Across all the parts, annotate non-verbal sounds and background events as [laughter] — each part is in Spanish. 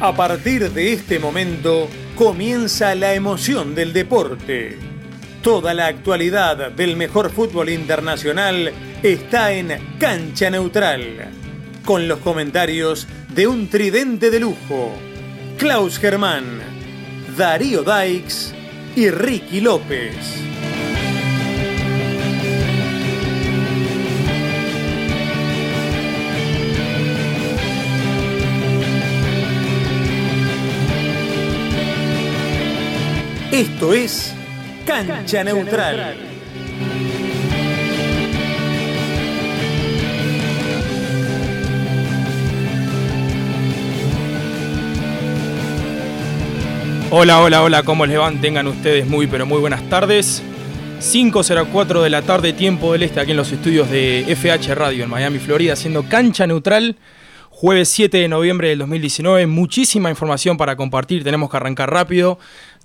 A partir de este momento comienza la emoción del deporte. Toda la actualidad del mejor fútbol internacional está en Cancha Neutral, con los comentarios de un tridente de lujo, Klaus Germán, Darío Daix y Ricky López. Esto es Cancha, Neutral. Hola, hola, hola, ¿cómo les van? Tengan ustedes muy, pero muy buenas tardes. 5.04 de la tarde, tiempo del este, aquí en los estudios de FH Radio en Miami, Florida, haciendo cancha neutral. Jueves 7 de noviembre del 2019, muchísima información para compartir, tenemos que arrancar rápido.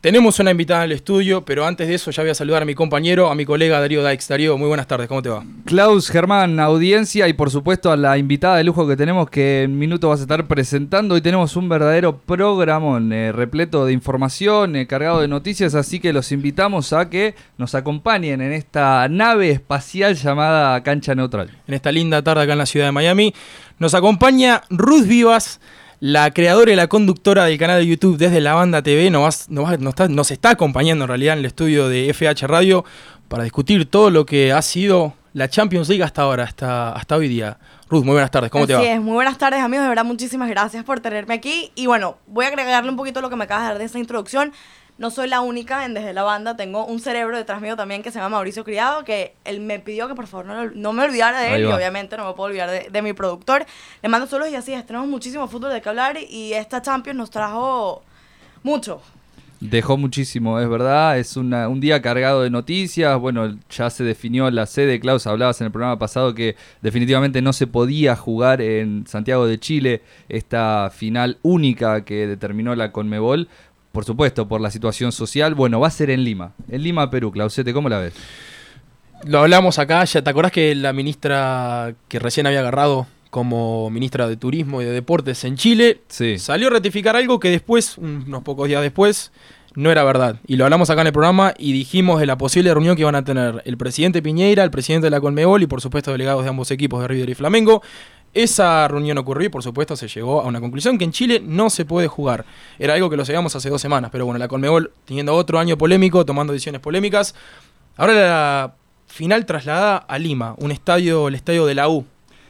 Tenemos una invitada al estudio, pero antes de eso ya voy a saludar a mi compañero, a mi colega Darío Daix. Darío, muy buenas tardes, ¿cómo te va? Klaus Germán, audiencia y por supuesto a la invitada de lujo que tenemos que en minuto vas a estar presentando. Hoy tenemos un verdadero programón eh, repleto de información, eh, cargado de noticias, así que los invitamos a que nos acompañen en esta nave espacial llamada Cancha Neutral. En esta linda tarde acá en la ciudad de Miami, nos acompaña Ruth Vivas la creadora y la conductora del canal de YouTube desde la banda TV nos, nos, está, acompañando en realidad en el estudio de FH Radio para discutir todo lo que ha sido la Champions League hasta ahora, hasta, hasta hoy día. Ruth, muy buenas tardes, ¿cómo te va? Es, muy buenas tardes amigos, de verdad muchísimas gracias por tenerme aquí y bueno, voy a agregarle un poquito lo que me acabas de dar de esa introducción no soy la única en Desde la Banda, tengo un cerebro detrás mío también que se llama Mauricio Criado, que él me pidió que por favor no, me olvidara de él y obviamente no me puedo olvidar de, mi productor. Le mando saludos y así es, tenemos muchísimo fútbol de que hablar y esta Champions nos trajo mucho. Dejó muchísimo, es verdad, es un día cargado de noticias, bueno, ya se definió la sede, Klaus, hablabas en el programa pasado que definitivamente no se podía jugar en Santiago de Chile esta final única que determinó la Conmebol por supuesto, por la situación social. Bueno, va a ser en Lima. En Lima, Perú. Clausete, ¿cómo la ves? Lo hablamos acá, ya te acordás que la ministra que recién había agarrado como ministra de Turismo y de Deportes en Chile salió a ratificar algo que después, unos pocos días después, no era verdad. Y lo hablamos acá en el programa y dijimos de la posible reunión que iban a tener el presidente Piñeira, el presidente de la Colmebol y por supuesto delegados de ambos equipos de River y Flamengo esa reunión ocurrió y por supuesto se llegó a una conclusión que en Chile no se puede jugar. Era algo que lo sabíamos hace dos semanas, pero bueno, la Colmebol teniendo otro año polémico, tomando decisiones polémicas. Ahora la final trasladada a Lima, un estadio, el estadio de la U.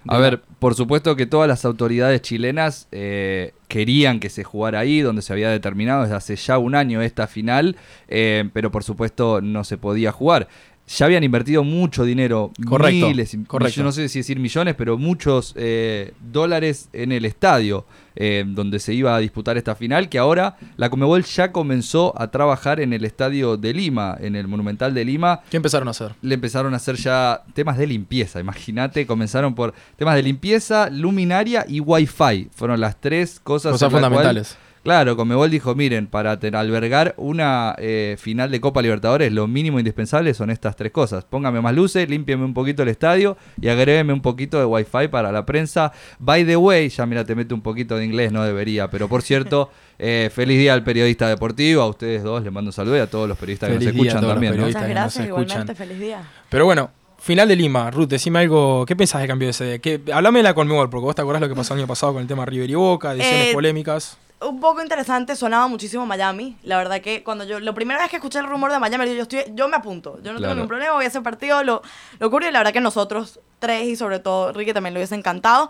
A ver, por supuesto que todas las autoridades chilenas eh, querían que se jugara ahí, donde se había determinado desde hace ya un año esta final, eh, pero por supuesto no se podía jugar ya habían invertido mucho dinero, correcto, miles, correcto. no sé si decir millones, pero muchos eh, dólares en el estadio eh, donde se iba a disputar esta final, que ahora la Comebol ya comenzó a trabajar en el estadio de Lima, en el Monumental de Lima. ¿Qué empezaron a hacer? Le empezaron a hacer ya temas de limpieza, imagínate, comenzaron por temas de limpieza, luminaria y wifi, fueron las tres cosas, cosas fundamentales. Claro, Comebol dijo, miren, para albergar una eh, final de Copa Libertadores, lo mínimo indispensable son estas tres cosas. Póngame más luces, límpieme un poquito el estadio y agrégueme un poquito de wifi para la prensa. By the way, ya mira, te mete un poquito de inglés, no debería, pero por cierto, [laughs] eh, feliz día al periodista deportivo, a ustedes dos les mando un saludo y a todos los periodistas que nos escuchan también. Muchas gracias, igualmente, feliz día. Pero bueno, Final de Lima, Ruth, decime algo, ¿qué pensás de cambio de ese? ¿Qué, hablame de la Conmebol, porque vos te acordás lo que pasó el año pasado con el tema River y Boca, decisiones eh, polémicas un poco interesante, sonaba muchísimo Miami. La verdad que cuando yo, la primera vez que escuché el rumor de Miami, yo, estoy, yo me apunto. Yo no tengo ningún problema, voy a hacer partido, lo, lo ocurre. Y la verdad que nosotros tres y sobre todo Ricky también lo hubiese encantado.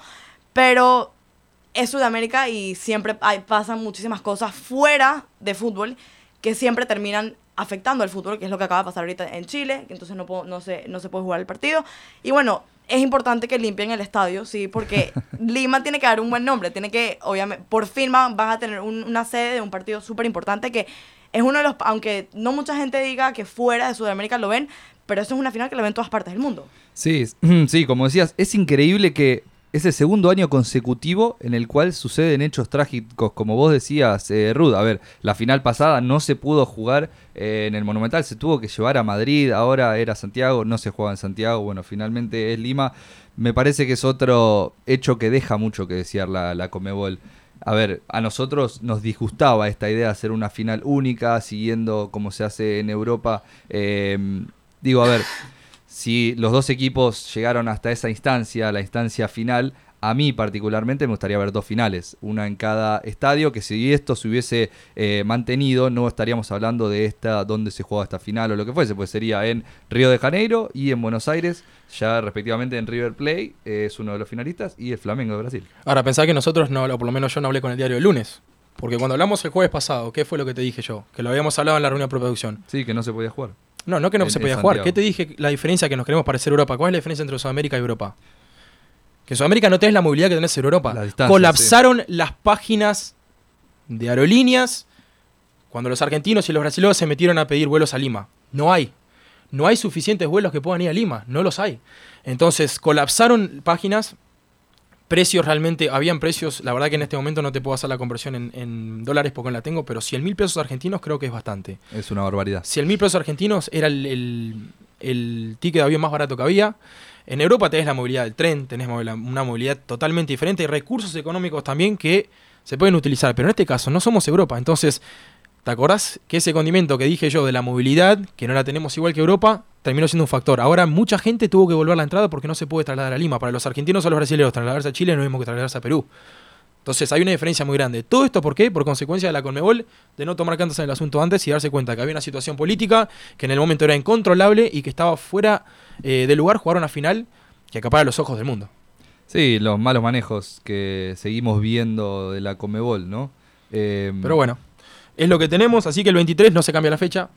Pero es Sudamérica y siempre hay, pasan muchísimas cosas fuera de fútbol que siempre terminan afectando al fútbol, que es lo que acaba de pasar ahorita en Chile, que entonces no, no, se, no se puede jugar el partido. Y bueno, es importante que limpien el estadio, sí, porque [laughs] Lima tiene que dar un buen nombre, tiene que, obviamente, por fin vas a tener una sede de un partido súper importante que es uno de los, aunque no mucha gente diga que fuera de Sudamérica lo ven, pero eso es una final que lo ven en todas partes del mundo. Sí, [clears throat] sí, como decías, es increíble que es el segundo año consecutivo en el cual suceden hechos trágicos, como vos decías, eh, Ruth. A ver, la final pasada no se pudo jugar eh, en el Monumental, se tuvo que llevar a Madrid, ahora era Santiago, no se juega en Santiago, bueno, finalmente es Lima. Me parece que es otro hecho que deja mucho que desear la, la Comebol. a ver, a nosotros nos disgustaba esta idea de hacer una final única, siguiendo como se hace en Europa. Em, digo, a ver, si los dos equipos llegaron hasta esa instancia, la instancia final, a mí particularmente me gustaría ver dos finales, una en cada estadio, que si esto se hubiese eh, mantenido, no estaríamos hablando de esta, dónde se juega esta final o lo que fuese, pues sería en Río de Janeiro y en Buenos Aires, ya respectivamente en River Plate es uno de los finalistas y el Flamengo de Brasil. Ahora, pensá que nosotros, no, o por lo menos yo no hablé con el diario el lunes. Porque cuando hablamos el jueves pasado, ¿qué fue lo que te dije yo? Que lo habíamos hablado en la reunión de producción. Sí, que no se podía jugar. No, no que no se podía jugar. ¿Qué te dije la diferencia que nos queremos parecer Europa? ¿Cuál es la diferencia entre Sudamérica y Europa? Que en Sudamérica no tenés la movilidad que tenés en Europa. Colapsaron las páginas de aerolíneas cuando los argentinos y los brasileños se metieron a pedir vuelos a Lima. No hay. No hay suficientes vuelos que puedan ir a Lima. No los hay. Entonces colapsaron páginas. Precios realmente, habían precios, la verdad que en este momento no te puedo hacer la conversión en, dólares porque no la tengo, pero 100 mil pesos argentinos creo que es bastante. Es una barbaridad. 100 mil pesos argentinos era el, el ticket de avión más barato que había. En Europa tenés la movilidad del tren, tenés una movilidad totalmente diferente y recursos económicos también que se pueden utilizar. Pero en este caso no somos Europa. Entonces, ¿te acordás que ese condimento que dije yo de la movilidad, que no la tenemos igual que Europa, terminó siendo un factor? Ahora mucha gente tuvo que volver a la entrada porque no se puede trasladar a Lima. Para los argentinos o los brasileños, trasladarse a Chile no es lo mismo que trasladarse a Perú. Entonces hay una diferencia muy grande. ¿Todo esto por qué? Por consecuencia de la Conmebol de no tomar cartas en el asunto antes y darse cuenta que había una situación política que en el momento era incontrolable y que estaba fuera eh, de lugar jugar una final que acapara los ojos del mundo. Sí, los malos manejos que seguimos viendo de la Conmebol, ¿no? Em, Pero bueno, es lo que tenemos, así que el 23 no se cambia la fecha.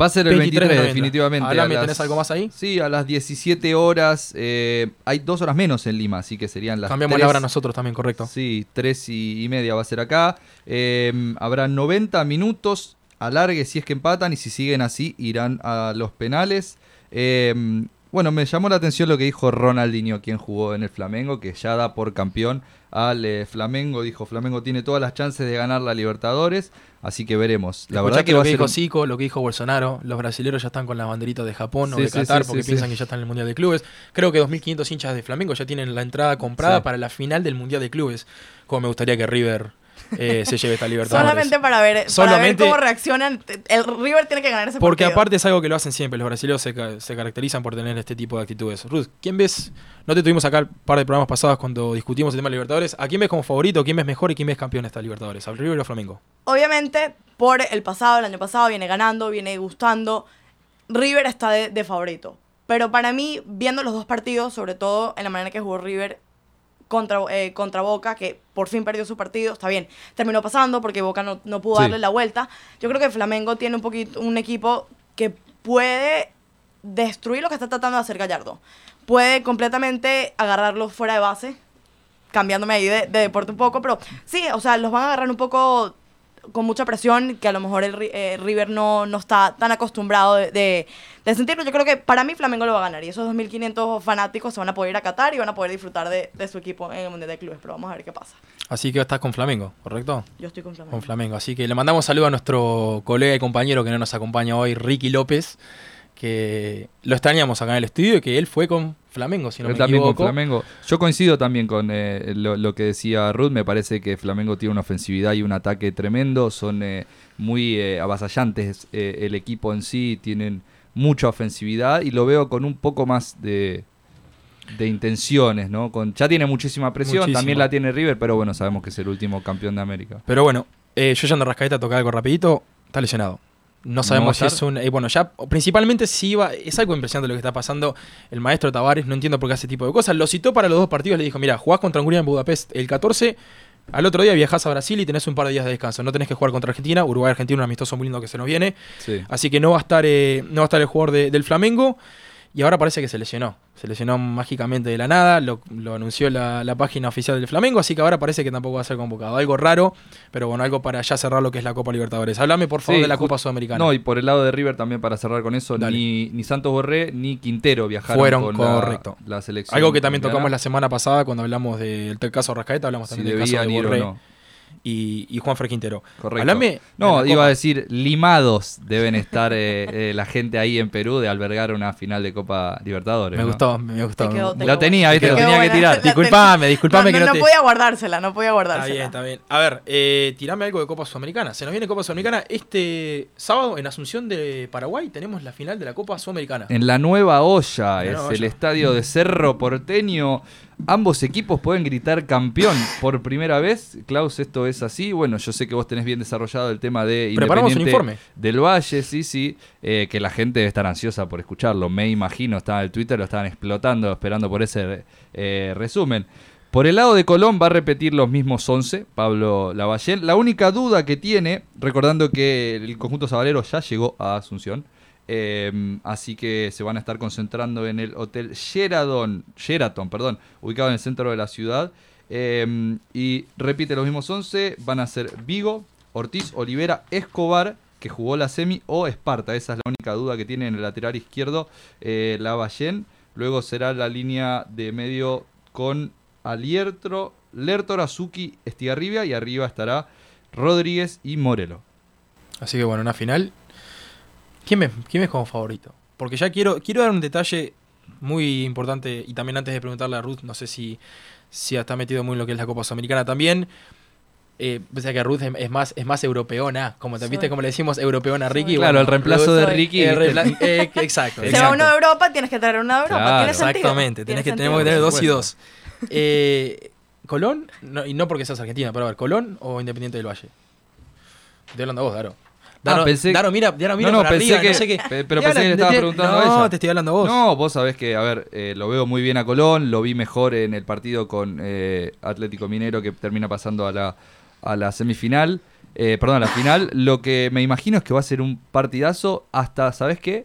Va a ser el 23, definitivamente. Hablame, ¿tenés algo más ahí? Sí, a las 17 horas. Eh, hay dos horas menos en Lima, así que serían las Cambiamos la hora nosotros también, correcto. Sí, tres y, media va a ser acá. Eh, habrá 90 minutos alargue si es que empatan y si siguen así irán a los penales. Eh, bueno, me llamó la atención lo que dijo Ronaldinho, quien jugó en el Flamengo, que ya da por campeón al eh, Flamengo. Dijo, Flamengo tiene todas las chances de ganar la Libertadores, así que veremos. La verdad que, lo que dijo Zico, lo que dijo Bolsonaro, los brasileños ya están con la banderita de Japón o de Qatar porque piensan que ya están en el Mundial de Clubes. Creo que 2.500 hinchas de Flamengo ya tienen la entrada comprada para la final del Mundial de Clubes. Como me gustaría que River eh, se lleve esta libertad. Solamente para ver, cómo reaccionan. El River tiene que ganar ese Porque aparte es algo que lo hacen siempre. Los brasileños se, caracterizan por tener este tipo de actitudes. Ruth, ¿quién ves? No te tuvimos acá un par de programas pasados cuando discutimos el tema de Libertadores. ¿A quién ves como favorito? ¿Quién ves mejor y quién ves campeón de esta Libertadores? ¿Al River o al Flamengo? Obviamente, por el pasado, el año pasado, viene ganando, viene gustando. River está de, de favorito. Pero para mí, viendo los dos partidos, sobre todo en la manera que jugó River contra, eh, contra Boca, que por fin perdió su partido, está bien, terminó pasando porque Boca no, no pudo darle la vuelta. Yo creo que Flamengo tiene un poquito un equipo que puede destruir lo que está tratando de hacer Gallardo. Puede completamente agarrarlo fuera de base, cambiándome ahí de, de deporte un poco, pero sí, o sea, los van a agarrar un poco con mucha presión que a lo mejor el eh, River no, no está tan acostumbrado de, de, sentirlo. Yo creo que para mí Flamengo lo va a ganar y esos 2.500 fanáticos se van a poder ir a Qatar y van a poder disfrutar de, su equipo en el Mundial de Clubes, pero vamos a ver qué pasa. Así que estás con Flamengo, ¿correcto? Yo estoy con Flamengo. Con Flamengo, así que le mandamos saludo a nuestro colega y compañero que no nos acompaña hoy, Ricky López, que lo extrañamos acá en el estudio y que él fue con Flamengo, si no me también equivoco. Con Flamengo. Yo coincido también con eh, lo, que decía Ruth. Me parece que Flamengo tiene una ofensividad y un ataque tremendo. Son eh, muy eh, avasallantes el equipo en sí. Tienen mucha ofensividad y lo veo con un poco más de, de intenciones, ¿no? Con, ya tiene muchísima presión, también la tiene River, pero bueno, sabemos que es el último campeón de América. Pero bueno, yo ya ando rascadita a tocar algo rapidito, está lesionado. No sabemos si es un. Eh, bueno, ya principalmente si iba. Es algo impresionante lo que está pasando. El maestro Tavares, no entiendo por qué hace ese tipo de cosas. Lo citó para los dos partidos. Le dijo: Mira, jugás contra Hungría en Budapest el 14. Al otro día viajás a Brasil y tenés un par de días de descanso. No tenés que jugar contra Argentina. Uruguay Argentina, un amistoso muy lindo que se nos viene. Así que no va a estar, eh, no va a estar el jugador del Flamengo. Y ahora parece que se lesionó. Se lesionó mágicamente de la nada. Lo, anunció la, página oficial del Flamengo. Así que ahora parece que tampoco va a ser convocado. Algo raro, pero bueno, algo para ya cerrar lo que es la Copa Libertadores. Háblame por favor de la Copa Sudamericana. No, y por el lado de River también para cerrar con eso, ni, ni, Santos Borré ni Quintero viajaron Fueron, con correcto. La, selección. Algo que también tocamos la semana pasada cuando hablamos del caso Rascaeta, hablamos también del caso de Borré. Y, Juan Quintero. Correcto. no, iba a decir, limados deben estar eh, eh, la gente ahí en Perú de albergar una final de Copa Libertadores. Me gustó, me gustó. lo tenía, ¿viste? Lo tenía que tirar. [laughs] Disculpame, disculpame no, que no, no podía guardársela, no podía guardársela. Está bien, está bien. A ver, eh, tirame algo de Copa Sudamericana. Se nos viene Copa Sudamericana. Este sábado en Asunción de Paraguay tenemos la final de la Copa Sudamericana. En la Nueva Olla, es el estadio de Cerro Porteño. Ambos equipos pueden gritar campeón por primera vez. Klaus, esto es así. Bueno, yo sé que vos tenés bien desarrollado el tema de Preparamos un informe. del Valle, sí, sí, eh, que la gente debe estar ansiosa por escucharlo. Me imagino, estaba en el Twitter, lo estaban explotando, esperando por ese eh, resumen. Por el lado de Colón va a repetir los mismos 11, Pablo Lavallén. La única duda que tiene, recordando que el conjunto sabalero ya llegó a Asunción, Em, así que se van a estar concentrando en el Hotel Sheraton, Sheraton perdón, ubicado en el centro de la ciudad. Em, y repite los mismos 11, van a ser Vigo, Ortiz, Olivera, Escobar, que jugó la semi, o Esparta. Esa es la única duda que tiene en el lateral izquierdo eh, la Ballén. Luego será la línea de medio con Aliertro, Lertor, Azuki, Estigarribia y arriba estará Rodríguez y Morelo. Así que bueno, una final ¿Quién me, quién es como favorito? Porque ya quiero, quiero dar un detalle muy importante y también antes de preguntarle a Ruth, no sé si, si está metido muy en lo que es la Copa Sudamericana también. Eh, o sea que Ruth es, más es más europeona, como te viste como le decimos europeona a Ricky. Claro, el reemplazo de Ricky. Eh, exacto. [laughs] Si va uno de Europa, tienes que traer uno de Europa. exactamente, tienes que, tenemos que tener dos y dos. Eh, Colón, y no porque seas argentina, pero a ver, Colón o Independiente del Valle. Estoy hablando a vos, Daro. Daro, ah, pensé... Daro, mira, Daro, mira no, no, pensé que, no sé qué. Pero pensé que le estabas preguntando a ella. No, te estoy hablando a vos. No, vos sabés que, a ver, eh, lo veo muy bien a Colón, lo vi mejor en el partido con eh, Atlético Minero que termina pasando a la, a la semifinal, eh, perdón, a la final. Lo que me imagino es que va a ser un partidazo hasta, ¿sabés qué?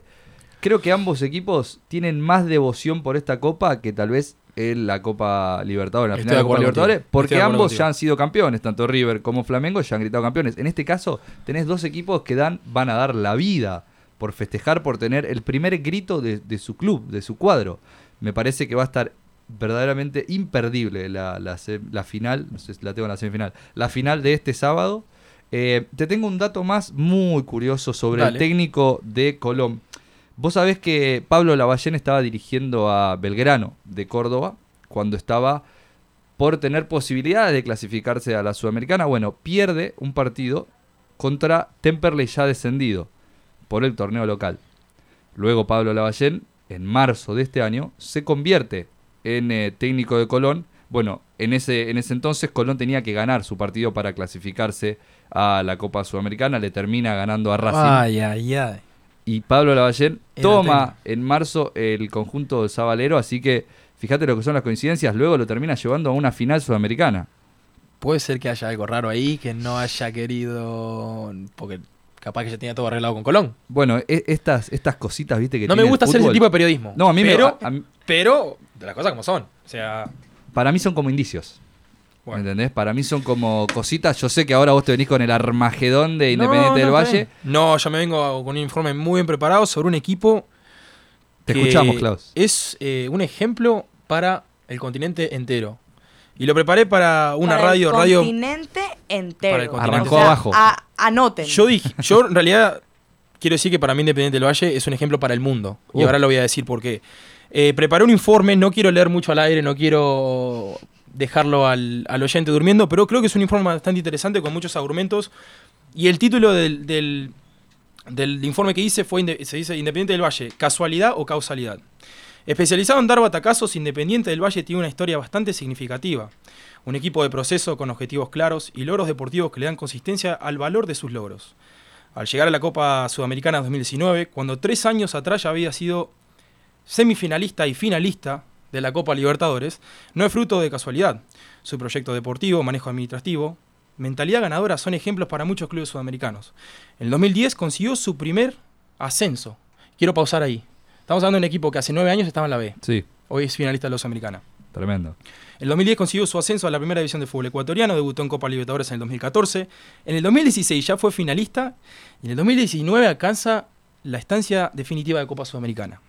Creo que ambos equipos tienen más devoción por esta copa que tal vez en la Copa Libertadores, en la final de la Copa Libertadores, porque ambos ya han sido campeones, tanto River como Flamengo ya han gritado campeones. En este caso, tenés dos equipos que dan, van a dar la vida por festejar, por tener el primer grito de, su club, de su cuadro. Me parece que va a estar verdaderamente imperdible la, la, final, no sé si la tengo en la semifinal, la final de este sábado. Eh, te tengo un dato más muy curioso sobre el técnico de Colón. Vos sabés que Pablo Lavallén estaba dirigiendo a Belgrano de Córdoba cuando estaba por tener posibilidades de clasificarse a la Sudamericana. Bueno, pierde un partido contra Temperley ya descendido por el torneo local. Luego Pablo Lavallén, en marzo de este año, se convierte en eh, técnico de Colón. Bueno, en ese, en ese entonces Colón tenía que ganar su partido para clasificarse a la Copa Sudamericana. Le termina ganando a Racing. Ay, ay, ay y Pablo Lavallén toma en marzo el conjunto de Sabalero, así que fíjate lo que son las coincidencias, luego lo termina llevando a una final sudamericana. Puede ser que haya algo raro ahí, que no haya querido, porque capaz que ya tenía todo arreglado con Colón. Bueno, e, estas, estas cositas, viste, que No me gusta hacer ese tipo de periodismo. No, a mí pero, me... Pero, de las cosas como son. O sea... Para mí son como indicios. ¿Me entendés? Para mí son como cositas. Yo sé que ahora vos te venís con el Armagedón de Independiente del Valle. No, yo me vengo con un informe muy bien preparado sobre un equipo. Te escuchamos, Klaus. Es eh, un ejemplo para el continente entero. Y lo preparé para una radio. El radio continente entero. Arrancó abajo. anoten. Yo dije, yo en realidad quiero decir que para mí Independiente del Valle es un ejemplo para el mundo. Y ahora lo voy a decir por qué. Eh, preparé un informe, no quiero leer mucho al aire, no quiero dejarlo al, oyente durmiendo, pero creo que es un informe bastante interesante con muchos argumentos. Y el título del, del, informe que hice fue, se dice Independiente del Valle, casualidad o causalidad. Especializado en dar batacazos, Independiente del Valle tiene una historia bastante significativa. Un equipo de proceso con objetivos claros y logros deportivos que le dan consistencia al valor de sus logros. Al llegar a la Copa Sudamericana 2019, cuando tres años atrás ya había sido semifinalista y finalista de la Copa Libertadores no es fruto de casualidad. Su proyecto deportivo, manejo administrativo, mentalidad ganadora son ejemplos para muchos clubes sudamericanos. En el 2010 consiguió su primer ascenso. Quiero pausar ahí. Estamos hablando de un equipo que hace nueve años estaba en la B. Sí. Hoy es finalista de la Sudamericana. Tremendo. En el 2010 consiguió su ascenso a la primera división de fútbol ecuatoriano, debutó en Copa Libertadores en el 2014. En el 2016 ya fue finalista y en el 2019 alcanza la estancia definitiva de Copa Sudamericana.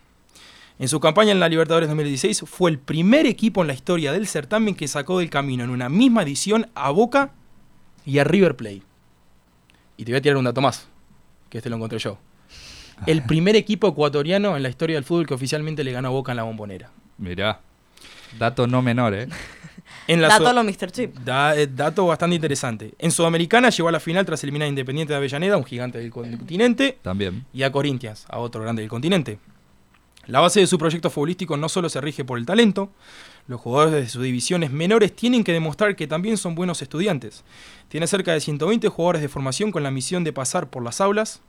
En su campaña en la Libertadores 2016 fue el primer equipo en la historia del certamen que sacó del camino en una misma edición a Boca y a River Plate. Y te voy a tirar un dato más, que este lo encontré yo. El primer equipo ecuatoriano en la historia del fútbol que oficialmente le ganó a Boca en la bombonera. Mirá. Dato no menor, ¿eh? En dato lo Mr. Chip. Eh, dato bastante interesante. En Sudamericana llegó a la final tras eliminar a Independiente de Avellaneda, un gigante del continente. También. Y a Corinthians, a otro grande del continente. La base de su proyecto futbolístico no solo se rige por el talento, los jugadores de sus divisiones menores tienen que demostrar que también son buenos estudiantes. Tiene cerca de 120 jugadores de formación con la misión de pasar por las aulas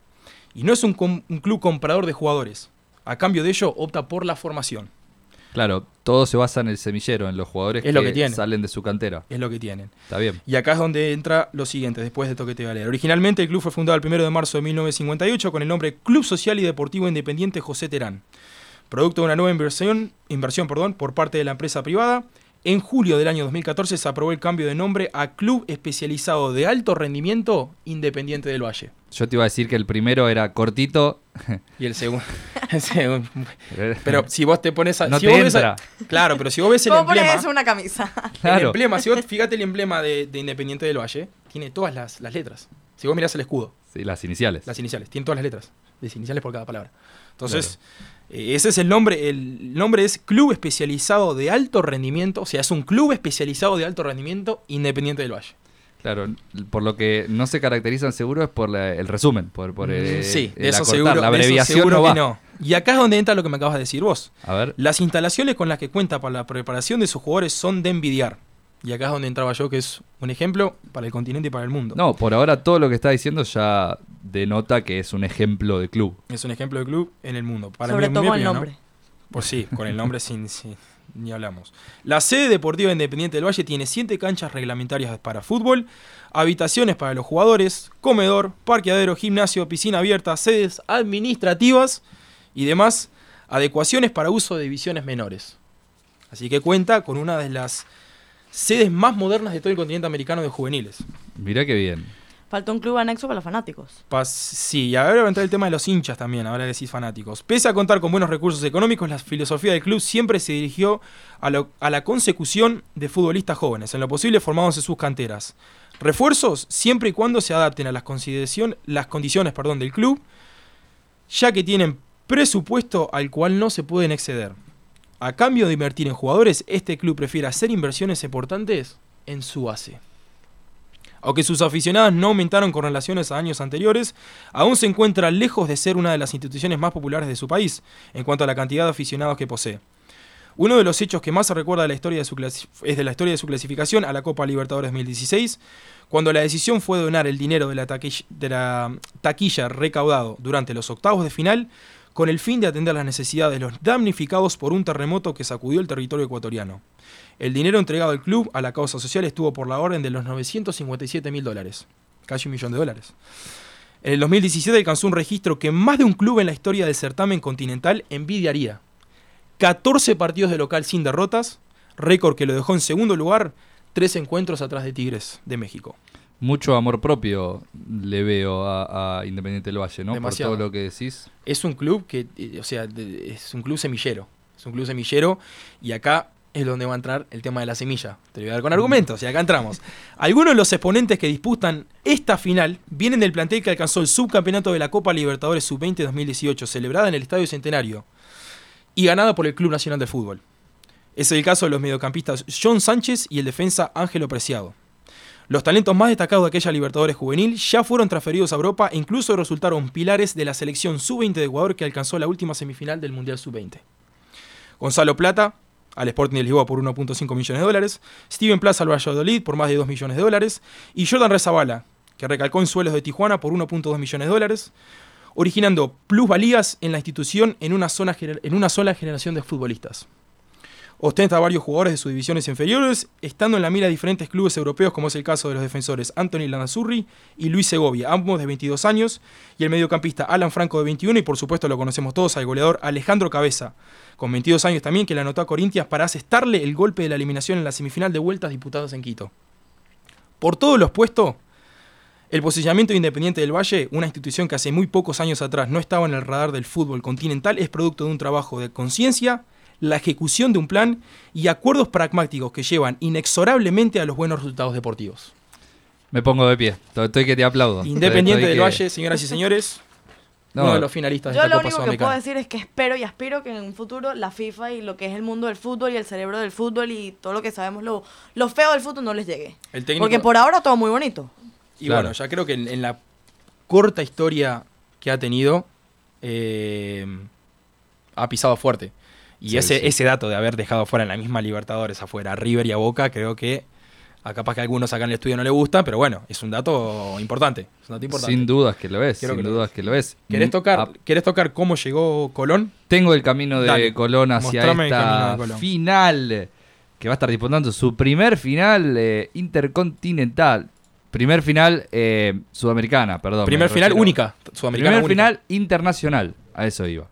y no es un, un club comprador de jugadores. A cambio de ello, opta por la formación. Claro, todo se basa en el semillero, en los jugadores que, salen de su cantera. Es lo que tienen. Está bien. Y acá es donde entra lo siguiente, después de esto que te voy a leer. Originalmente el club fue fundado el 1 de marzo de 1958 con el nombre Club Social y Deportivo Independiente José Terán. Producto de una nueva inversión, inversión perdón, por parte de la empresa privada, en julio del año 2014 se aprobó el cambio de nombre a Club Especializado de Alto Rendimiento Independiente del Valle. Yo te iba a decir que el primero era cortito. Y el segundo. [laughs] pero [laughs] si vos te pones a. No si te vos claro, pero si vos ves el ¿Cómo emblema. pones una camisa? [laughs] El emblema, si vos fíjate el emblema de, Independiente del Valle, tiene todas las, letras. Si vos mirás el escudo. Sí, las iniciales. Las iniciales, tiene todas las letras. Las iniciales por cada palabra. Entonces, ese es el nombre. El nombre es Club Especializado de Alto Rendimiento. O sea, es un club especializado de alto rendimiento independiente del Valle. Claro, por lo que no se caracterizan seguro es por el resumen, por, por el, sí, eso seguro, la abreviación no, no. Y acá es donde entra lo que me acabas de decir vos. A ver. Las instalaciones con las que cuenta para la preparación de sus jugadores son de envidiar. Y acá es donde entraba yo, que es un ejemplo para el continente y para el mundo. No, por ahora todo lo que está diciendo ya denota que es un ejemplo de club. Es un ejemplo de club en el mundo. Para Sobre todo con el nombre. Pues sí, con el nombre sin, ni hablamos. La sede deportiva independiente del Valle tiene siete canchas reglamentarias para fútbol, habitaciones para los jugadores, comedor, parqueadero, gimnasio, piscina abierta, sedes administrativas y demás adecuaciones para uso de divisiones menores. Así que cuenta con una de las sedes más modernas de todo el continente americano de juveniles. Mirá qué bien. Falta un club anexo para los fanáticos. sí, y ahora va a entrar el tema de los hinchas también, ahora decís fanáticos. Pese a contar con buenos recursos económicos, la filosofía del club siempre se dirigió a, la consecución de futbolistas jóvenes, en lo posible formados en sus canteras. Refuerzos siempre y cuando se adapten a las, las condiciones perdón, del club, ya que tienen presupuesto al cual no se pueden exceder. A cambio de invertir en jugadores, este club prefiere hacer inversiones importantes en su base. Aunque sus aficionados no aumentaron con relaciones a años anteriores, aún se encuentra lejos de ser una de las instituciones más populares de su país en cuanto a la cantidad de aficionados que posee. Uno de los hechos que más se recuerda de la historia de su es de la historia de su clasificación a la Copa Libertadores 2016, cuando la decisión fue donar el dinero de la taquilla recaudado durante los octavos de final con el fin de atender las necesidades de los damnificados por un terremoto que sacudió el territorio ecuatoriano. El dinero entregado al club a la causa social estuvo por la orden de los 957 mil dólares, casi un millón de dólares. En el 2017 alcanzó un registro que más de un club en la historia del certamen continental envidiaría. 14 partidos de local sin derrotas, récord que lo dejó en segundo lugar, tres encuentros atrás de Tigres de México mucho amor propio le veo a, Independiente del Valle, ¿no? Por todo lo que decís. Es un club que, eh, o sea, es un club semillero. Es un club semillero y acá es donde va a entrar el tema de la semilla. Te lo voy a dar con argumentos y acá entramos. Algunos de los exponentes que disputan esta final vienen del plantel que alcanzó el subcampeonato de la Copa Libertadores Sub-20 2018, celebrada en el Estadio Centenario y ganada por el Club Nacional de Fútbol. Es el caso de los mediocampistas John Sánchez y el defensa Ángelo Preciado. Los talentos más destacados de aquella Libertadores juvenil ya fueron transferidos a Europa e incluso resultaron pilares de la selección sub-20 de Ecuador que alcanzó la última semifinal del Mundial sub-20. Gonzalo Plata, al Sporting de Lisboa por 1.5 millones de dólares, Steven Plaza al Valladolid por más de 2 millones de dólares y Jordan Rezabala, que recalcó en suelos de Tijuana por 1.2 millones de dólares, originando plusvalías en la institución en una, en una sola generación de futbolistas. Ostenta a varios jugadores de sus divisiones inferiores, estando en la mira de diferentes clubes europeos, como es el caso de los defensores Anthony Lanazurri y Luis Segovia, ambos de 22 años, y el mediocampista Alan Franco de 21, y por supuesto lo conocemos todos al goleador Alejandro Cabeza, con 22 años también, que le anotó a Corintias para asestarle el golpe de la eliminación en la semifinal de vueltas diputadas en Quito. Por todo lo expuesto, el posicionamiento Independiente del Valle, una institución que hace muy pocos años atrás no estaba en el radar del fútbol continental, es producto de un trabajo de conciencia, la ejecución de un plan y acuerdos pragmáticos que llevan inexorablemente a los buenos resultados deportivos. Me pongo de pie. Estoy que te aplaudo. Independiente del Valle, señoras y señores. [laughs] uno de los finalistas yo de lo único que puedo decir es que espero y aspiro que en un futuro la FIFA y lo que es el mundo del fútbol y el cerebro del fútbol y todo lo que sabemos, lo, lo feo del fútbol no les llegue. Porque por ahora todo muy bonito. Y bueno, ya creo que en, la corta historia que ha tenido, eh, ha pisado fuerte. Y ese, ese dato de haber dejado fuera en la misma Libertadores afuera, River y a Boca, creo que a capaz que a algunos acá en el estudio no le gusta, pero bueno, es un dato importante. Sin dudas que lo es, sin dudas que lo es. ¿Querés mm, tocar, tocar cómo llegó Colón? Tengo el camino de Colón hacia esta final, que va a estar disputando su primer final eh, intercontinental. Primer final eh, sudamericana, perdón. Primer final única, sudamericana Primer final internacional, a eso iba.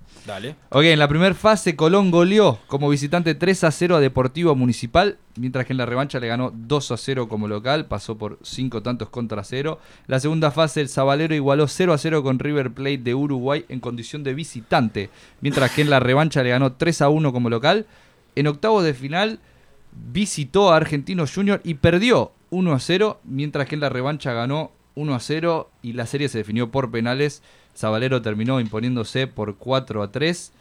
Ok, en la primera fase Colón goleó como visitante 3 a 0 a Deportivo Municipal, mientras que en la revancha le ganó 2 a 0 como local, pasó por 5 tantos contra 0. La segunda fase el Zabalero igualó 0 a 0 con River Plate de Uruguay en condición de visitante, mientras que en la revancha le ganó 3 a 1 como local. En octavos de final visitó a Argentino Junior y perdió 1 a 0, mientras que en la revancha ganó 1 a 0 y la serie se definió por penales Zabalero terminó imponiéndose por 4 a 3.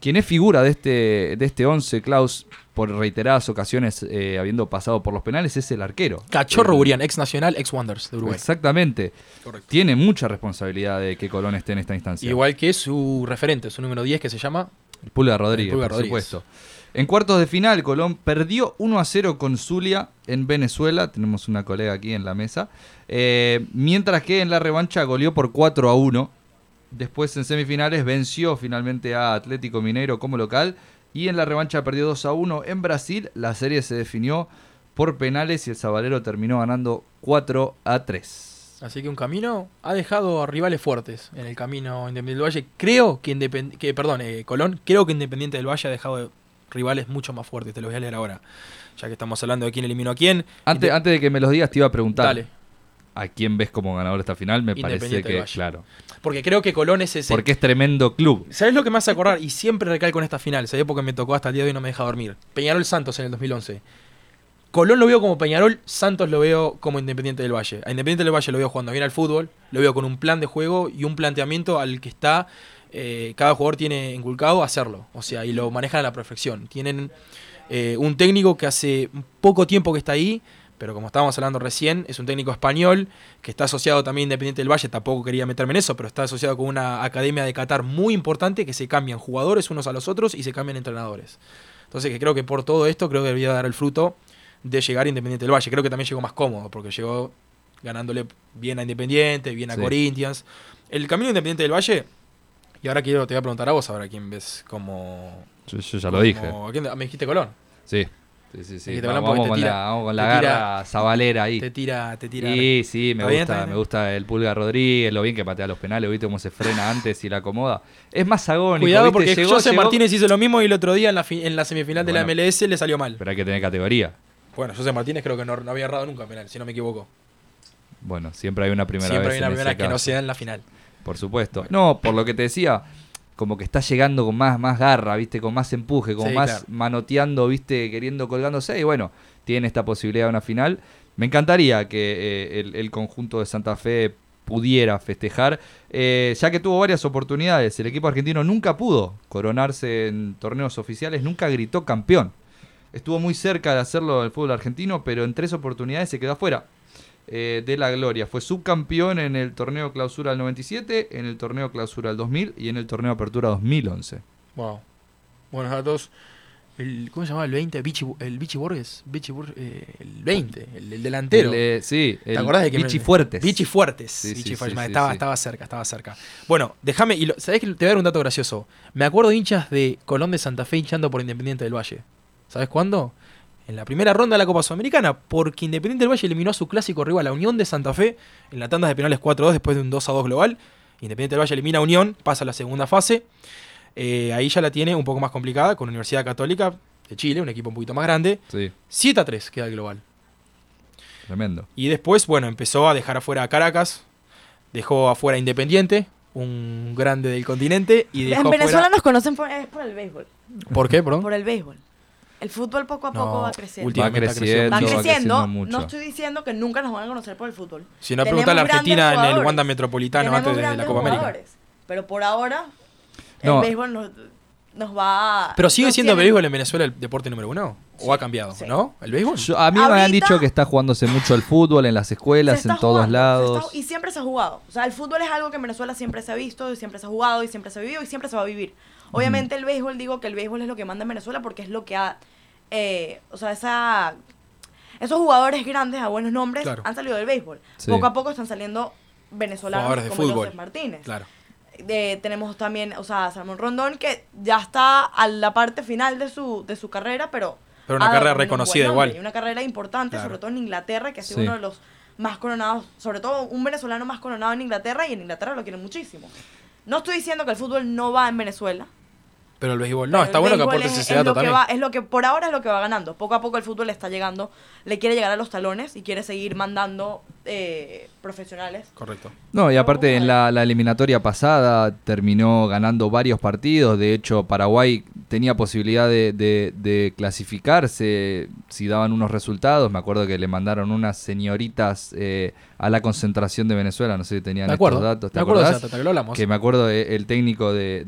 Quien es figura de este, de este 11, Klaus, por reiteradas ocasiones eh, habiendo pasado por los penales, es el arquero. Cachorro Burian, ex nacional, ex Wonders de Uruguay. Exactamente. Tiene mucha responsabilidad de que Colón esté en esta instancia. Igual que su referente, su número 10, que se llama... Pulga Rodríguez, por supuesto. En cuartos de final, Colón perdió 1 a 0 con Zulia en Venezuela. Tenemos una colega aquí en la mesa. Eh, mientras que en la revancha goleó por 4 a 1. Después en semifinales venció finalmente a Atlético Mineiro como local. Y en la revancha perdió 2 a 1 en Brasil. La serie se definió por penales y el Sabalero terminó ganando 4 a 3. Así que un camino ha dejado a rivales fuertes en el camino Independiente del Valle. Creo que, perdón, eh, Colón, creo que Independiente del Valle ha dejado rivales mucho más fuertes. Te los voy a leer ahora, ya que estamos hablando de quién eliminó a quién. Antes, antes de que me los digas, te iba a preguntar. Dale. ¿A quién ves como ganador esta final? Me parece que, claro. Porque creo que Colón es ese. Porque es tremendo club. ¿Sabes lo que me hace acordar? Y siempre recalco en esta final. ¿Sabes? Porque me tocó hasta el día de hoy y no me deja dormir. Peñarol Santos en el 2011. Colón lo veo como Peñarol, Santos lo veo como Independiente del Valle. A Independiente del Valle lo veo jugando bien al fútbol, lo veo con un plan de juego y un planteamiento al que está eh, cada jugador tiene inculcado hacerlo. O sea, y lo manejan a la perfección. Tienen eh, un técnico que hace poco tiempo que está ahí, pero como estábamos hablando recién, es un técnico español que está asociado también Independiente del Valle, tampoco quería meterme en eso, pero está asociado con una academia de Qatar muy importante que se cambian jugadores unos a los otros y se cambian entrenadores. Entonces que creo que por todo esto creo que debería dar el fruto de llegar a Independiente del Valle. Creo que también llegó más cómodo, porque llegó ganándole bien a Independiente, bien a Corinthians. El camino Independiente del Valle y ahora quiero, te voy a preguntar a vos ahora quién ves como. Yo, ya lo dije. me dijiste Colón. Sí. Sí, sí, sí. Vamos, con la, vamos, con la, garra zabalera ahí. Te tira, te tira. Sí, sí, me gusta, me gusta el Pulga Rodríguez, lo bien que patea los penales, viste cómo se frena antes y la acomoda. Es más agónico. Cuidado porque José Martínez hizo lo mismo y el otro día en la, en la semifinal de la MLS le salió mal. Pero hay que tener categoría. Bueno, José Martínez creo que no, había errado nunca penal, si no me equivoco. Bueno, siempre hay una primera vez. Siempre hay una primera que no sea en la final. Por supuesto. No, por lo que te decía, como que está llegando con más, más garra, ¿viste? Con más empuje, con más manoteando, ¿viste? Queriendo colgándose. Y bueno, tiene esta posibilidad de una final. Me encantaría que eh, el, conjunto de Santa Fe pudiera festejar, eh, ya que tuvo varias oportunidades. El equipo argentino nunca pudo coronarse en torneos oficiales, nunca gritó campeón. Estuvo muy cerca de hacerlo el fútbol argentino, pero en tres oportunidades se quedó afuera. Eh, de la gloria. Fue subcampeón en el torneo clausura del 97, en el torneo clausura del 2000 y en el torneo apertura 2011. Wow. Buenos datos. El, ¿Cómo se llama el 20? el Vichy Borges. Eh, el 20, el, delantero. sí, ¿Te acordás de que Vichy Fuertes. Vichy Fuertes. estaba, estaba cerca, estaba cerca. Bueno, déjame. Y ¿Sabés que te voy a dar un dato gracioso? Me acuerdo de hinchas de Colón de Santa Fe hinchando por Independiente del Valle. ¿Sabes cuándo? En la primera ronda de la Copa Sudamericana, porque Independiente del Valle eliminó a su clásico rival, la Unión de Santa Fe, en la tanda de penales 4-2 después de un 2-2 global. Independiente del Valle elimina a Unión, pasa a la segunda fase. Eh, ahí ya la tiene un poco más complicada con Universidad Católica de Chile, un equipo un poquito más grande. Sí. 7-3 queda el global. Tremendo. Y después, bueno, empezó a dejar afuera a Caracas, dejó afuera a Independiente, un grande del continente. Y dejó en Venezuela nos conocen por, eh, por, el béisbol. ¿Por qué, perdón? Por el béisbol. El fútbol poco a poco va creciendo. Va creciendo, va creciendo. No estoy diciendo que nunca nos van a conocer por el fútbol. Si no pregunta la Argentina en el Wanda Metropolitano antes de la Copa América. Pero por ahora, el béisbol nos, va. Pero sigue siendo el béisbol en Venezuela el deporte número uno. ¿O ha cambiado? ¿No? ¿El béisbol? a mí me han dicho que está jugándose mucho el fútbol en las escuelas, en todos lados. y siempre se ha jugado. O sea, el fútbol es algo que en Venezuela siempre se ha visto, y siempre se ha jugado, y siempre se ha vivido, y siempre se va a vivir. Obviamente el béisbol, digo que el béisbol es lo que manda en Venezuela porque es lo que ha eh, o sea, esa, esos jugadores grandes a buenos nombres han salido del béisbol. Poco a poco están saliendo venezolanos como fútbol. Martínez. Claro. tenemos también, o sea, Salmón Rondón, que ya está a la parte final de su, de su carrera, pero... Pero una carrera reconocida igual. una carrera importante, sobre todo en Inglaterra, que ha sido uno de los más coronados, sobre todo un venezolano más coronado en Inglaterra, y en Inglaterra lo quieren muchísimo. No estoy diciendo que el fútbol no va en Venezuela, pero el béisbol, no, está bueno que aporte ese dato también. es lo que por ahora es lo que va ganando. Poco a poco el fútbol está llegando, le quiere llegar a los talones y quiere seguir mandando eh, profesionales. Correcto. No, y aparte en la, eliminatoria pasada terminó ganando varios partidos. De hecho, Paraguay tenía posibilidad de, clasificarse si daban unos resultados. Me acuerdo que le mandaron unas señoritas eh, a la concentración de Venezuela. No sé si tenían estos datos. ¿Te acuerdas? que me acuerdo el técnico de,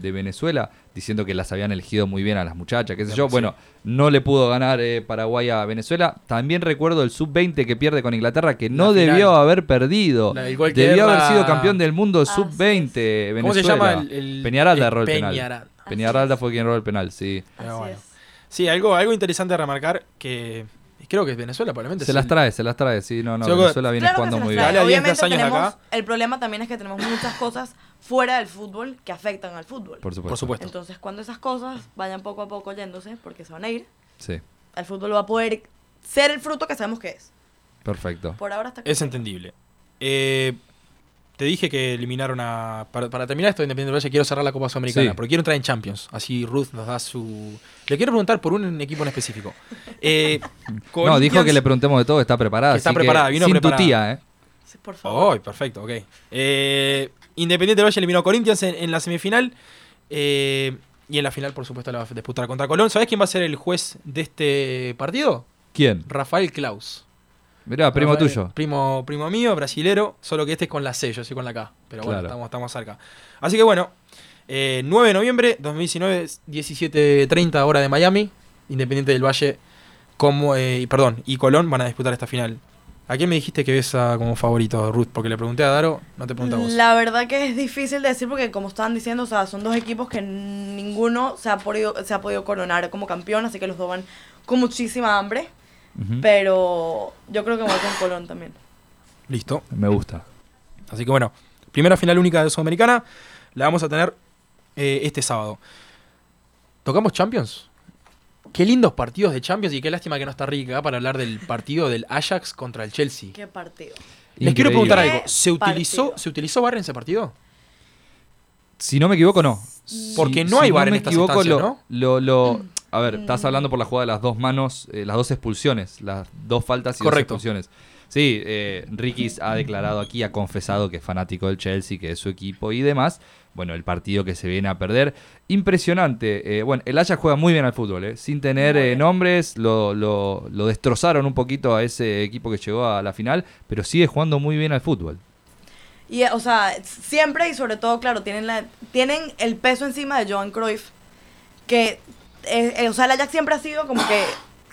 de Venezuela diciendo que las habían elegido muy bien a las muchachas, qué sé yo. Bueno, no le pudo ganar eh, Paraguay a Venezuela. También recuerdo el sub-20 que pierde con Inglaterra, que no debió haber perdido. debió haber sido campeón del mundo sub-20 Venezuela. ¿Cómo se llama? El, Peñaralda erró el penal. Peñaralda fue quien erró el penal, sí. Sí, algo, algo interesante a remarcar que creo que es Venezuela probablemente. Se las trae, se las trae, sí, no, no, Venezuela viene jugando muy bien. Obviamente tenemos, el problema también es que tenemos muchas cosas fuera del fútbol que afectan al fútbol. Por supuesto. Entonces, cuando esas cosas vayan poco a poco yéndose, porque se van a ir, sí. el fútbol va a poder ser el fruto que sabemos que es. Perfecto. Por ahora está Es entendible. Eh, te dije que eliminaron a. Para, terminar esto, Independiente del Valle, quiero cerrar la Copa Sudamericana, sí. porque quiero entrar en Champions. Así Ruth nos da su. Le quiero preguntar por un equipo en específico. Eh, [laughs] no, dijo que le preguntemos de todo, está preparada. está preparada, vino sin tu tía, ¿eh? Sí, por favor. Oh, perfecto, ok. Eh, Independiente del Valle eliminó a Corinthians en, la semifinal. Eh, y en la final, por supuesto, la va a disputar contra Colón. ¿Sabes quién va a ser el juez de este partido? ¿Quién? Rafael Klaus. Mirá, primo tuyo. Primo, primo mío, brasilero, solo que este es con la C, yo soy con la K. Pero bueno, estamos, estamos cerca. Así que bueno, 9 de noviembre 2019, 17.30 hora de Miami. Independiente del Valle, como, eh, perdón, y Colón van a disputar esta final. ¿A quién me dijiste que ves como favorito, Ruth? Porque le pregunté a Daro, no te pregunté a vos. La verdad que es difícil de decir porque, como estaban diciendo, o sea, son dos equipos que ninguno se ha, podido, se ha podido coronar como campeón, así que los dos van con muchísima hambre. Pero yo creo que voy con Colón también. Listo. Me gusta. Así que bueno, primera final única de Sudamericana la vamos a tener eh, este sábado. ¿Tocamos Champions? Qué lindos partidos de Champions y qué lástima que no está Ricky acá para hablar del partido del Ajax contra el Chelsea. Qué partido. Les quiero preguntar algo. ¿Se utilizó, ¿Se utilizó VAR en ese partido? Si no me equivoco, no. Porque no hay VAR en esta equivoco, ¿no? Lo, lo, a ver, estás mm. hablando por la jugada de las dos manos, eh, las dos expulsiones, las dos faltas y dos expulsiones. Sí, eh, Ricky ha declarado aquí, ha confesado que es fanático del Chelsea, que es su equipo y demás. Bueno, el partido que se viene a perder. Impresionante. Eh, bueno, el Ajax juega muy bien al fútbol, eh. sin tener nombres. Lo, lo, lo, destrozaron un poquito a ese equipo que llegó a la final, pero sigue jugando muy bien al fútbol. Y, o sea, siempre y sobre todo, claro, tienen, la, tienen el peso encima de Johan Cruyff, que eh, eh, o sea, el Ajax siempre ha sido como que,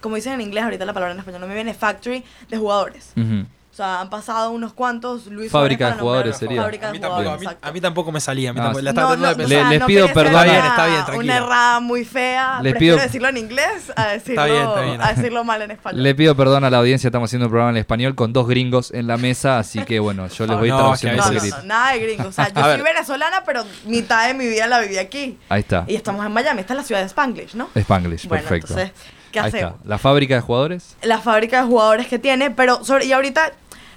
como dicen en inglés, ahorita la palabra en español no me viene, factory de jugadores. O sea, han pasado unos cuantos. Luis Fábrica de jugadores sería. Fábrica a, mí tampoco, a, mí, tampoco, me salía. A mí ah, tampoco, no, les, pido perdón. Está bien, está bien, tranquilo. Una errada muy fea. Les Prefiero pido... decirlo en inglés a decirlo, está bien, está bien. a decirlo mal en español. Le pido perdón a la audiencia. Estamos haciendo un programa en español con dos gringos en la mesa. Así que bueno, yo les voy a traduciendo no, no, nada de gringos. O sea, [laughs] yo soy venezolana, pero mitad de mi vida la viví aquí. Ahí está. Y estamos en Miami. Esta es la ciudad de Spanglish, ¿no? Spanglish, perfecto. Entonces, ¿qué hacemos? ¿La fábrica de jugadores? La fábrica de jugadores que tiene, pero sobre, y ahorita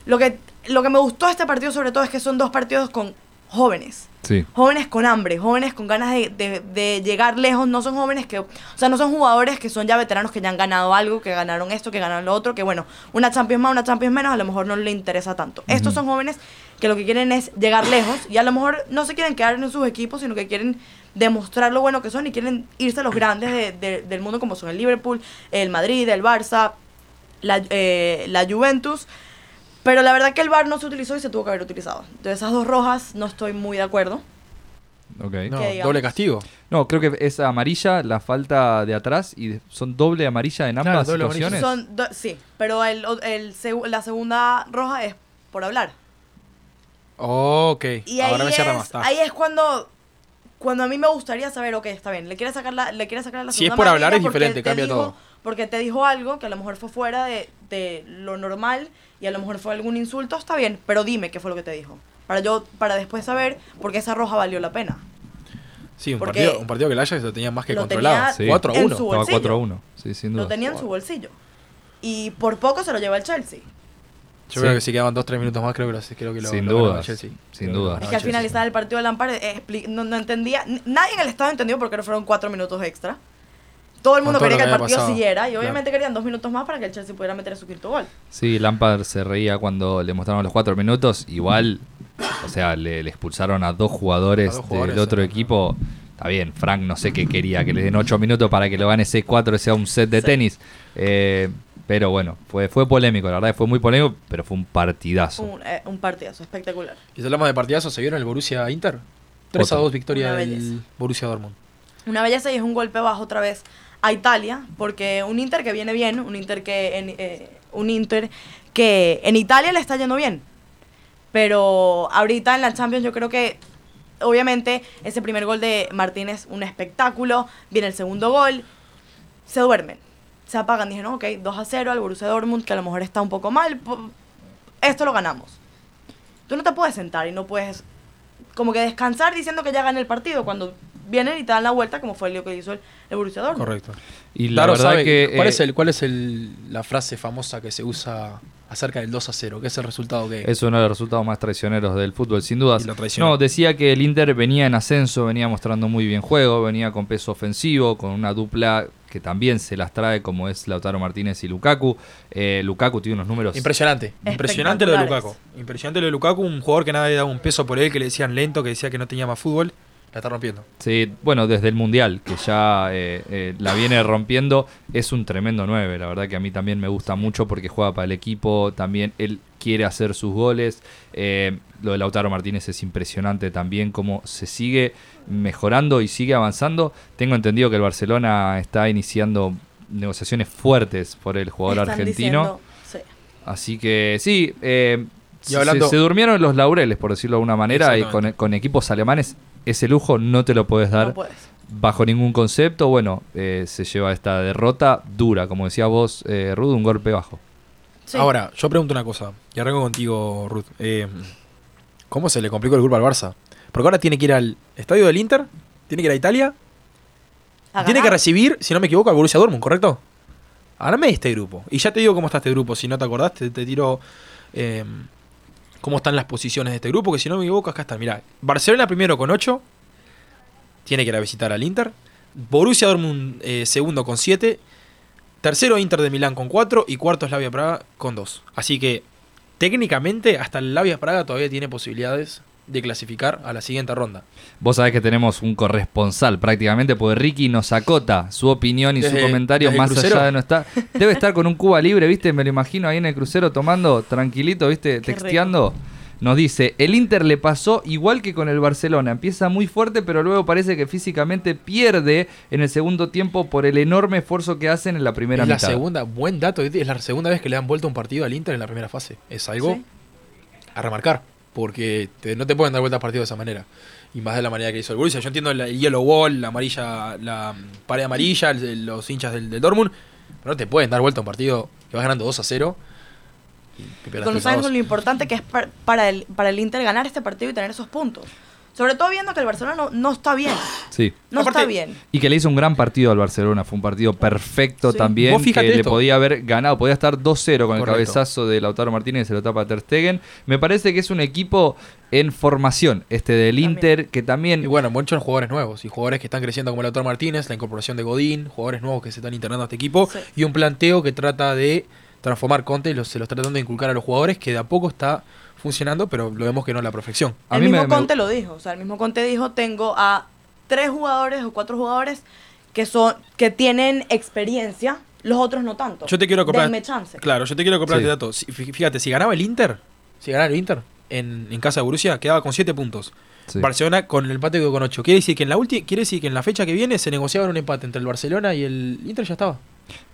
lo que, lo que me gustó de este partido sobre todo es que son dos partidos con jóvenes. Jóvenes con hambre, jóvenes con ganas de, llegar lejos, no son jóvenes que, o sea, no son jugadores que son ya veteranos que ya han ganado algo, que ganaron esto, que ganaron lo otro, que bueno, una Champions más, una Champions menos, a lo mejor no le interesa tanto. Estos son jóvenes que lo que quieren es llegar lejos y a lo mejor no se quieren quedar en sus equipos, sino que quieren demostrar lo bueno que son y quieren irse a los grandes del mundo como son el Liverpool, el Madrid, el Barça, la, eh, la Juventus. Pero la verdad que el bar no se utilizó y se tuvo que haber utilizado. De esas dos rojas no estoy muy de acuerdo. Ok. No, doble castigo. No, creo que es amarilla la falta de atrás y son doble amarilla en ambas situaciones. sí, pero el, el, la segunda roja es por hablar. ok. Y Ahora ahí, me es, ahí es cuando cuando a mí me gustaría saber, ok, está bien, le quiere sacar la, le quiere sacar la segunda Si es por hablar es diferente, cambia todo. Porque te dijo algo que a lo mejor fue fuera de, de lo normal y a lo mejor fue algún insulto, está bien, pero dime qué fue lo que te dijo. Para yo, para después saber por qué esa roja valió la pena. Sí, un, partido, un partido que el Ajax lo tenía más que controlado. 4 a 1. Estaba 4 a 1. Sí, sin duda. Lo tenía en su bolsillo. Y por poco se lo lleva el Chelsea. Yo creo que si quedaban 2-3 minutos más, creo que lo, creo que lo Sin duda. Chelsea. Sin duda. Es que al finalizar el partido de Lampard eh, no, no entendía. Nadie en el estado entendió por qué no fueron 4 minutos extra. Todo el mundo quería que, el partido siguiera y obviamente querían dos minutos más para que el Chelsea pudiera meter su quinto gol. Sí, Lampard se reía cuando le mostraron los cuatro minutos. Igual, o sea, le, expulsaron a dos jugadores, del otro equipo. Está bien, Frank no sé qué quería, que le den ocho minutos para que lo gane C4, sea un set de tenis. Eh, pero bueno, fue, fue polémico, la verdad fue muy polémico, pero fue un partidazo. Un, eh, partidazo, espectacular. Y si hablamos de partidazo, ¿se vieron el Borussia Inter? 3 a 2 victoria del Borussia Dortmund. Una belleza y es un golpe bajo otra vez a Italia, porque un Inter que viene bien, un Inter que en, eh, un Inter que en Italia le está yendo bien. Pero ahorita en la Champions yo creo que obviamente ese primer gol de Martínez un espectáculo, viene el segundo gol, se duermen, se apagan, dijeron, ok, 2 a 0 al Borussia Dortmund, que a lo mejor está un poco mal, esto lo ganamos. Tú no te puedes sentar y no puedes como que descansar diciendo que ya gané el partido cuando vienen y te dan la vuelta, como fue el que hizo el, el Borussia Dortmund. Correcto. Y la verdad que, ¿cuál, es, eh, el, ¿Cuál es el, la frase famosa que se usa acerca del 2 a 0? ¿Qué es el resultado que...? Es uno de los resultados más traicioneros del fútbol, sin duda. No, decía que el Inter venía en ascenso, venía mostrando muy bien juego, venía con peso ofensivo, con una dupla que también se las trae como es Lautaro Martínez y Lukaku. Eh, Lukaku tiene unos números... Impresionante, impresionante lo de Lukaku. Impresionante lo de Lukaku, un jugador que nadie daba un peso por él, que le decían lento, que decía que no tenía más fútbol la está rompiendo. Sí, bueno, desde el Mundial, que ya eh, eh, la viene rompiendo, es un tremendo 9. La verdad que a mí también me gusta mucho porque juega para el equipo, también él quiere hacer sus goles. Eh, lo de Lautaro Martínez es impresionante también, cómo se sigue mejorando y sigue avanzando. Tengo entendido que el Barcelona está iniciando negociaciones fuertes por el jugador argentino. Así que sí, se, durmieron los laureles, por decirlo de alguna manera, y con, con equipos alemanes ese lujo no te lo puedes dar bajo ningún concepto. Bueno, eh, se lleva esta derrota dura, como decía vos, eh, Ruth, un golpe bajo. Ahora, yo pregunto una cosa, y arranco contigo, Ruth. Eh, ¿Cómo se le complicó el grupo al Barça? Porque ahora tiene que ir al estadio del Inter, tiene que ir a Italia, tiene que recibir, si no me equivoco, al Borussia Dortmund, ¿correcto? De este grupo. Y ya te digo cómo está este grupo, si no te acordás, te, tiro cómo están las posiciones de este grupo, que si no me equivoco, acá están. Mirá, Barcelona primero con 8, tiene que ir a visitar al Inter. Borussia Dortmund eh, segundo con 7. Tercero Inter de Milán con 4 y cuarto Slavia Praga con 2. Así que técnicamente hasta el Slavia Praga todavía tiene posibilidades de clasificar a la siguiente ronda. Vos sabés que tenemos un corresponsal prácticamente, porque Ricky nos acota su opinión y su comentario más allá de no estar. [laughs] Debe estar con un Cuba libre, ¿viste? Me lo imagino ahí en el crucero tomando tranquilito, ¿viste? Texteando. Nos dice, el Inter le pasó igual que con el Barcelona. Empieza muy fuerte, pero luego parece que físicamente pierde en el segundo tiempo por el enorme esfuerzo que hacen en la primera es mitad. La segunda, buen dato, es la segunda vez que le han vuelto un partido al Inter en la primera fase. Es algo a remarcar porque no te pueden dar vueltas partido de esa manera. Y más de la manera que hizo el Borussia. Yo entiendo el, yellow wall, la amarilla, la pared amarilla, los hinchas del, del, Dortmund, pero no te pueden dar vuelta un partido que vas ganando 2 a 0. Y, con lo importante que es para, el, para el Inter ganar este partido y tener esos puntos. Sobre todo viendo que el Barcelona no, está bien. Sí. No está bien. Y que le hizo un gran partido al Barcelona. Fue un partido perfecto también. Que le podía haber ganado. Podía estar 2-0 con el cabezazo de Lautaro Martínez y se lo tapa Ter Stegen. Me parece que es un equipo en formación, este del Inter, que también... Y bueno, muchos jugadores nuevos y jugadores que están creciendo como Lautaro Martínez, la incorporación de Godín, jugadores nuevos que se están internando a este equipo y un planteo que trata de transformar Conte y los, se los está tratando de inculcar a los jugadores que de a poco está funcionando, pero lo vemos que no es la perfección. el mismo Conte lo dijo, o sea, el mismo Conte dijo, tengo a tres jugadores o cuatro jugadores que son que tienen experiencia, los otros no tanto. Yo te quiero comprar. chance. Claro, yo te quiero comprar sí. dato. Fíjate, si ganaba el Inter, si ganaba el Inter en, en casa de Borussia, quedaba con siete puntos. Barcelona con el empate quedó con ocho. Quiere decir que en la última, quiere decir que en la fecha que viene se negociaba un empate entre el Barcelona y el Inter ya estaba.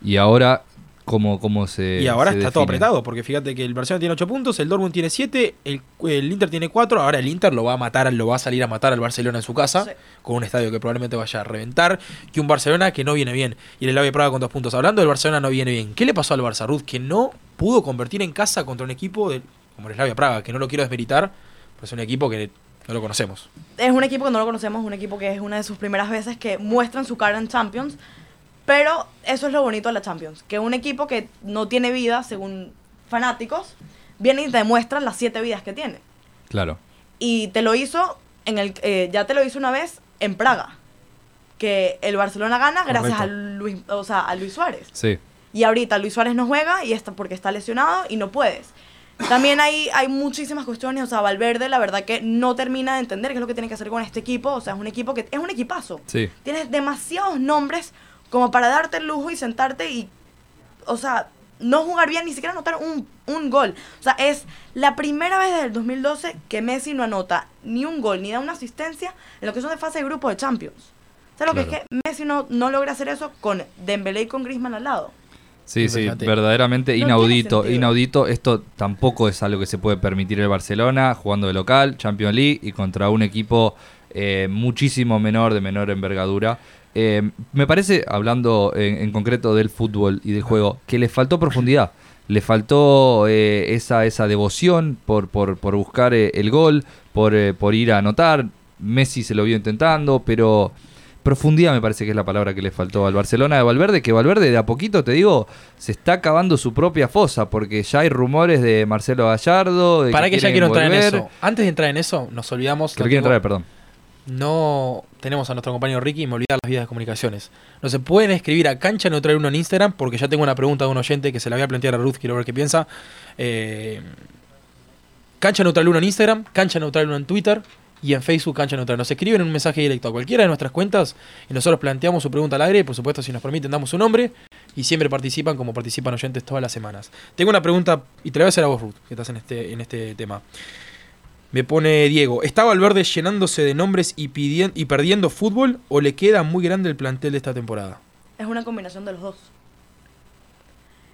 Y ahora cómo, se. Y ahora está todo apretado, porque fíjate que el Barcelona tiene 8 puntos, el Dortmund tiene 7, el, el, Inter tiene 4. Ahora el Inter lo va a matar, lo va a salir a matar al Barcelona en su casa, con un estadio que probablemente vaya a reventar, y un Barcelona que no viene bien. Y el Slavia Praga con 2 puntos. Hablando del Barcelona no viene bien. ¿Qué le pasó al Barça Ruth? Que no pudo convertir en casa contra un equipo de, como el Slavia Praga, que no lo quiero desmeritar, pero es un equipo que no lo conocemos. Es un equipo que no lo conocemos, un equipo que es una de sus primeras veces que muestran su cara en Champions pero eso es lo bonito de la Champions, que un equipo que no tiene vida, según fanáticos, viene y te demuestra las siete vidas que tiene. Claro. Y te lo hizo, en el, eh, ya te lo hizo una vez en Praga, que el Barcelona gana gracias a Luis, o sea, a Luis Suárez. Sí. Y ahorita Luis Suárez no juega y está porque está lesionado y no puedes. También hay, hay muchísimas cuestiones, o sea, Valverde la verdad que no termina de entender qué es lo que tiene que hacer con este equipo, o sea, es un equipo que es un equipazo. Sí. Tienes demasiados nombres como para darte el lujo y sentarte y, o sea, no jugar bien, ni siquiera anotar un, un gol. O sea, es la primera vez desde el 2012 que Messi no anota ni un gol, ni da una asistencia en lo que son de fase de grupo de Champions. O sea, lo que es que Messi no, no logra hacer eso con Dembélé y con Griezmann al lado. Sí, sí, verdaderamente inaudito. Inaudito, esto tampoco es algo que se puede permitir el Barcelona jugando de local, Champions League y contra un equipo eh, muchísimo menor, de menor envergadura. Eh, me parece, hablando en, concreto del fútbol y del juego, que le faltó profundidad. Le faltó eh, esa, esa devoción por, por, por buscar eh, el gol, por, por ir a anotar. Messi se lo vio intentando, pero profundidad me parece que es la palabra que le faltó al Barcelona de Valverde, que Valverde de a poquito, te digo, se está acabando su propia fosa, porque ya hay rumores de Marcelo Gallardo. Para que, ya quiero entrar en eso. Antes de entrar en eso, nos olvidamos... Que entrar, perdón no tenemos a nuestro compañero Ricky y me olvidar las vías de comunicaciones. No se pueden escribir a Cancha Neutral 1 en Instagram porque ya tengo una pregunta de un oyente que se la voy a plantear a Ruth, quiero ver qué piensa. Eh, Cancha Neutral 1 en Instagram, Cancha Neutral 1 en Twitter y en Facebook Cancha Neutral. Nos escriben un mensaje directo a cualquiera de nuestras cuentas y nosotros planteamos su pregunta al aire. Por supuesto, si nos permiten, damos su nombre y siempre participan como participan oyentes todas las semanas. Tengo una pregunta y te la voy a hacer a vos, Ruth, que estás en este, en este tema. Me pone Diego, ¿está Valverde llenándose de nombres y, y perdiendo fútbol o le queda muy grande el plantel de esta temporada? Es una combinación de los dos.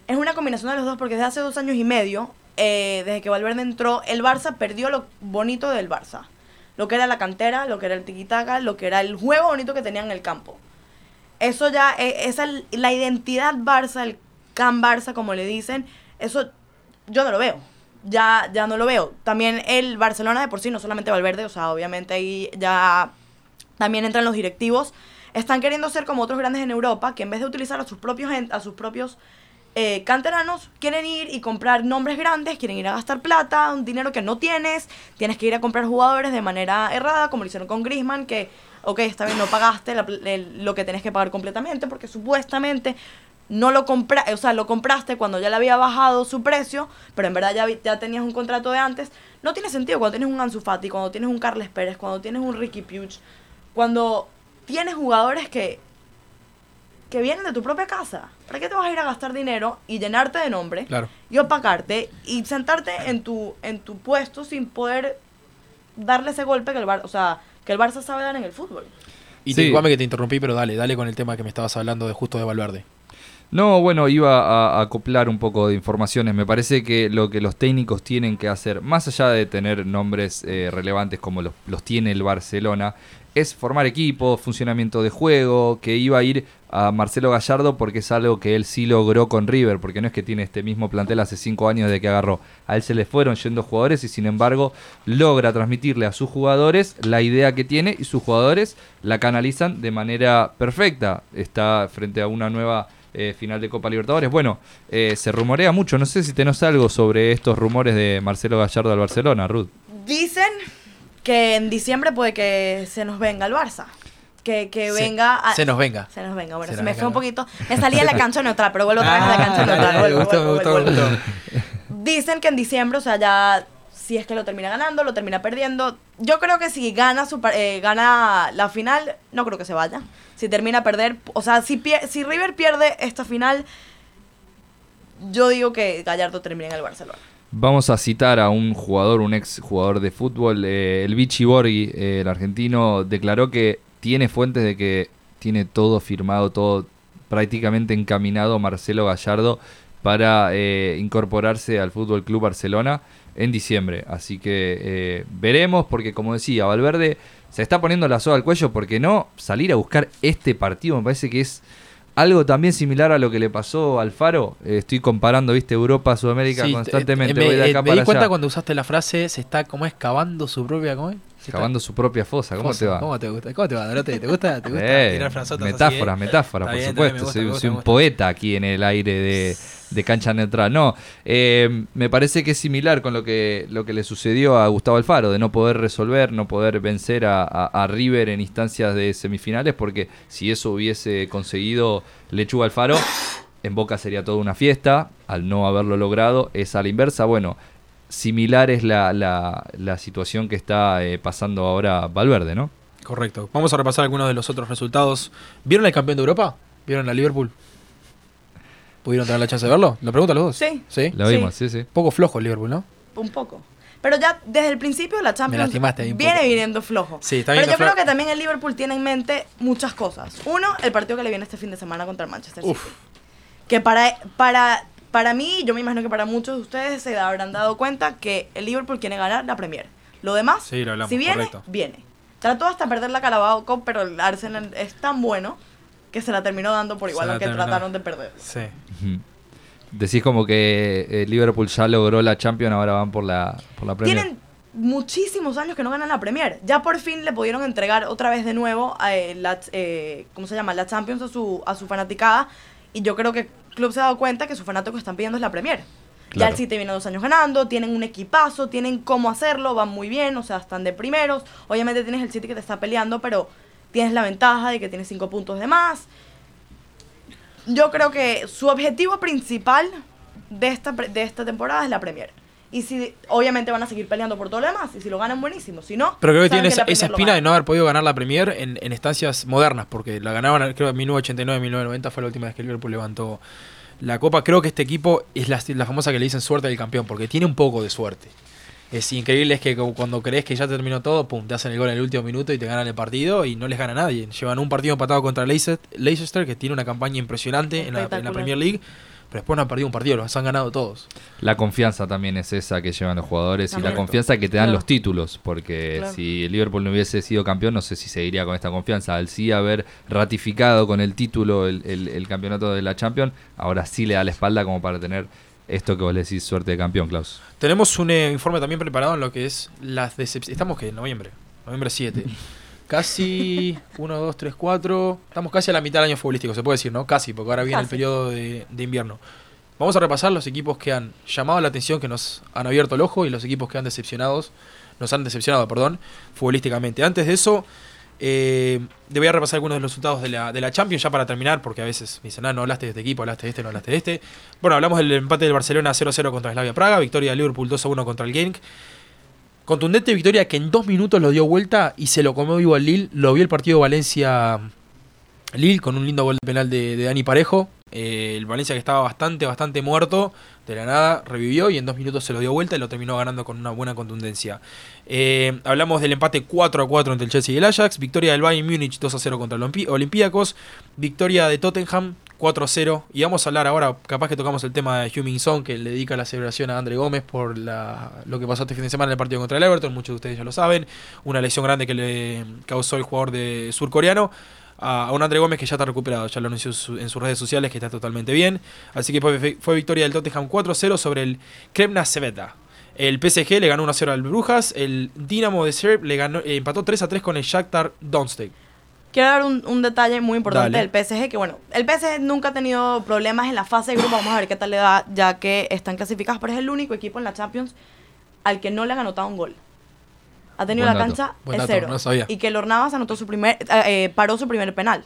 Es una combinación de los dos porque desde hace dos años y medio, eh, desde que Valverde entró, el Barça perdió lo bonito del Barça. Lo que era la cantera, lo que era el tiquitaca, lo que era el juego bonito que tenía en el campo. Eso ya, eh, esa, la identidad Barça, el Can Barça como le dicen, eso yo no lo veo ya, ya no lo veo. También el Barcelona de por sí, no solamente Valverde, o sea, obviamente ahí ya también entran los directivos. Están queriendo ser como otros grandes en Europa, que en vez de utilizar a sus propios, a sus propios eh, canteranos, quieren ir y comprar nombres grandes, quieren ir a gastar plata, un dinero que no tienes, tienes que ir a comprar jugadores de manera errada, como lo hicieron con Grisman, que, ok, está bien, no pagaste lo que tenés que pagar completamente, porque supuestamente no lo compraste, o sea, lo compraste cuando ya le había bajado su precio, pero en verdad ya, ya tenías un contrato de antes, no tiene sentido cuando tienes un Ansu Fati, cuando tienes un Carles Pérez, cuando tienes un Ricky Puig, cuando tienes jugadores que que vienen de tu propia casa. ¿Para qué te vas a ir a gastar dinero y llenarte de nombre y opacarte y sentarte en tu en tu puesto sin poder darle ese golpe que el Bar, o sea, que el Barça sabe dar en el fútbol? Y sí. te, que te interrumpí, pero dale, dale con el tema que me estabas hablando de justo de Valverde. No, bueno, iba a, acoplar un poco de informaciones. Me parece que lo que los técnicos tienen que hacer, más allá de tener nombres eh, relevantes como los, tiene el Barcelona, es formar equipo, funcionamiento de juego, que iba a ir a Marcelo Gallardo porque es algo que él sí logró con River, porque no es que tiene este mismo plantel hace cinco años de que agarró. A él se le fueron yendo jugadores y sin embargo logra transmitirle a sus jugadores la idea que tiene y sus jugadores la canalizan de manera perfecta. Está frente a una nueva eh, final de Copa Libertadores. Bueno, eh, se rumorea mucho, no sé si tenés algo sobre estos rumores de Marcelo Gallardo al Barcelona, Ruth. Dicen que en diciembre puede que se nos venga el Barça. Que, que venga. se nos venga. Se nos venga. Bueno, se, me fue un poquito. Me salía de la cancha neutral, pero vuelvo otra vez a la cancha neutral. me gustó, me gustó, Dicen que en diciembre, o sea, ya si es que lo termina ganando, lo termina perdiendo. Yo creo que si gana, su, eh, gana la final, no creo que se vaya. Si termina a perder, o sea, si, si River pierde esta final, yo digo que Gallardo termina en el Barcelona. Vamos a citar a un jugador, un ex jugador de fútbol, eh, el Vichy Borghi, eh, el argentino, declaró que tiene fuentes de que tiene todo firmado, todo prácticamente encaminado Marcelo Gallardo para incorporarse al Fútbol Club Barcelona en diciembre. Así que veremos, porque como decía, Valverde se está poniendo la soga al cuello, porque no salir a buscar este partido me parece que es algo también similar a lo que le pasó al Faro. Eh, estoy comparando, viste, Europa, Sudamérica constantemente. me, voy de acá me di cuenta cuando usaste la frase, se está, ¿cómo es? Cavando su propia, ¿cómo es? Cavando su propia fosa, ¿cómo te va? ¿Cómo te gusta? ¿Cómo te va, ¿Te gusta, te gusta eh, tirar Metáforas, metáforas, por supuesto. soy, un poeta aquí en el aire de, de cancha neutral. No, eh, me parece que es similar con lo que, lo que le sucedió a Gustavo Alfaro, de no poder resolver, no poder vencer a, River en instancias de semifinales, porque si eso hubiese conseguido Lechuga Alfaro, en Boca sería toda una fiesta, al no haberlo logrado, es a la inversa. Bueno, similar es la, la, situación que está eh, pasando ahora Valverde, ¿no? Correcto. Vamos a repasar algunos de los otros resultados. ¿Vieron el campeón de Europa? ¿Vieron a Liverpool? ¿Pudieron tener la chance de verlo? ¿Lo preguntan los dos? Sí. ¿Sí? Lo vimos, sí, sí. Poco flojo el Liverpool, ¿no? Un poco. Pero ya desde el principio la Champions viene viniendo flojo. Sí, está Pero yo creo que también el Liverpool tiene en mente muchas cosas. Uno, el partido que le viene este fin de semana contra el Manchester City. Que para, para, para mí, yo me imagino que para muchos de ustedes se habrán dado cuenta que el Liverpool quiere ganar la Premier. Lo demás, si viene, viene. Trató hasta perder la Carabao Cup, pero el Arsenal es tan bueno que se la terminó dando por igual, aunque trataron de perder. Sí. Decís como que eh, Liverpool ya logró la Champions, ahora van por la, por la Premier. Tienen muchísimos años que no ganan la Premier. Ya por fin le pudieron entregar otra vez de nuevo a eh, la, eh, ¿cómo se llama? La Champions a su, a su fanaticada. Y yo creo que club se ha dado cuenta que sus fanáticos están pidiendo es la Premier. Ya el City viene dos años ganando, tienen un equipazo, tienen cómo hacerlo, van muy bien, o sea, están de primeros. Obviamente tienes el City que te está peleando, pero tienes la ventaja de que tienes cinco puntos de más. Yo creo que su objetivo principal de esta, de esta temporada es la Premier. Y si, obviamente van a seguir peleando por todo lo demás. Y si lo ganan, buenísimo. Si no, pero creo que tiene esa, espina de no haber podido ganar la Premier en, en estancias modernas. Porque la ganaban, creo, en 1989, 1990 fue la última vez que el Liverpool levantó la copa. Creo que este equipo es la, la famosa que le dicen suerte del campeón. Porque tiene un poco de suerte es increíble es que cuando crees que ya terminó todo, pum, te hacen el gol en el último minuto y te ganan el partido y no les gana nadie. Llevan un partido empatado contra Leicester, que tiene una campaña impresionante en la, Premier League, pero después no han perdido un partido, los han ganado todos. La confianza también es esa que llevan los jugadores y la confianza que te dan los títulos, porque si el Liverpool no hubiese sido campeón, no sé si seguiría con esta confianza. Al sí haber ratificado con el título el, el campeonato de la Champions, ahora sí le da la espalda como para tener esto que vos le decís suerte de campeón, Klaus. Tenemos un eh, informe también preparado en lo que es las decepciones. Estamos que en noviembre, noviembre 7. [laughs] casi 1, 2, 3, 4. Estamos casi a la mitad del año futbolístico, se puede decir, ¿no? Casi, porque ahora viene el periodo de, invierno. Vamos a repasar los equipos que han llamado la atención, que nos han abierto el ojo y los equipos que han decepcionados, nos han decepcionado, perdón, futbolísticamente. Antes de eso, eh, voy a repasar algunos de los resultados de la, de la Champions ya para terminar, porque a veces me dicen, ah, no hablaste de este equipo, hablaste de este, no hablaste de este. Bueno, hablamos del empate del Barcelona 0-0 contra Slavia Praga, victoria de Liverpool 2-1 contra el Genk. Contundente victoria que en dos minutos lo dio vuelta y se lo comió vivo al Lille. Lo vio el partido Valencia-Lille con un lindo gol de penal de, Dani Parejo. Eh, el Valencia que estaba bastante, bastante muerto, de la nada revivió y en dos minutos se lo dio vuelta y lo terminó ganando con una buena contundencia. Eh, hablamos del empate 4 a 4 entre el Chelsea y el Ajax, victoria del Bayern Múnich 2 a 0 contra el Olympiacos, victoria de Tottenham 4-0. Y vamos a hablar ahora, capaz que tocamos el tema de Humming Song, que le dedica la celebración a André Gómez por la, lo que pasó este fin de semana en el partido contra el Everton. Muchos de ustedes ya lo saben. Una lesión grande que le causó el jugador de surcoreano. A, un André Gómez que ya está recuperado, ya lo anunció en sus redes sociales que está totalmente bien. Así que fue, victoria del Tottenham 4-0 sobre el Kremna Seveta. El PSG le ganó 1-0 al Brujas. El Dinamo de Serb le ganó, eh, empató 3-3 con el Shakhtar Donetsk. Quiero dar un, detalle muy importante del PSG, que bueno, el PSG nunca ha tenido problemas en la fase de grupo, vamos a ver qué tal le da, ya que están clasificados, pero es el único equipo en la Champions al que no le han anotado un gol. Ha tenido la cancha en cero. y que Lornavas anotó su primer, eh, eh, paró su primer penal.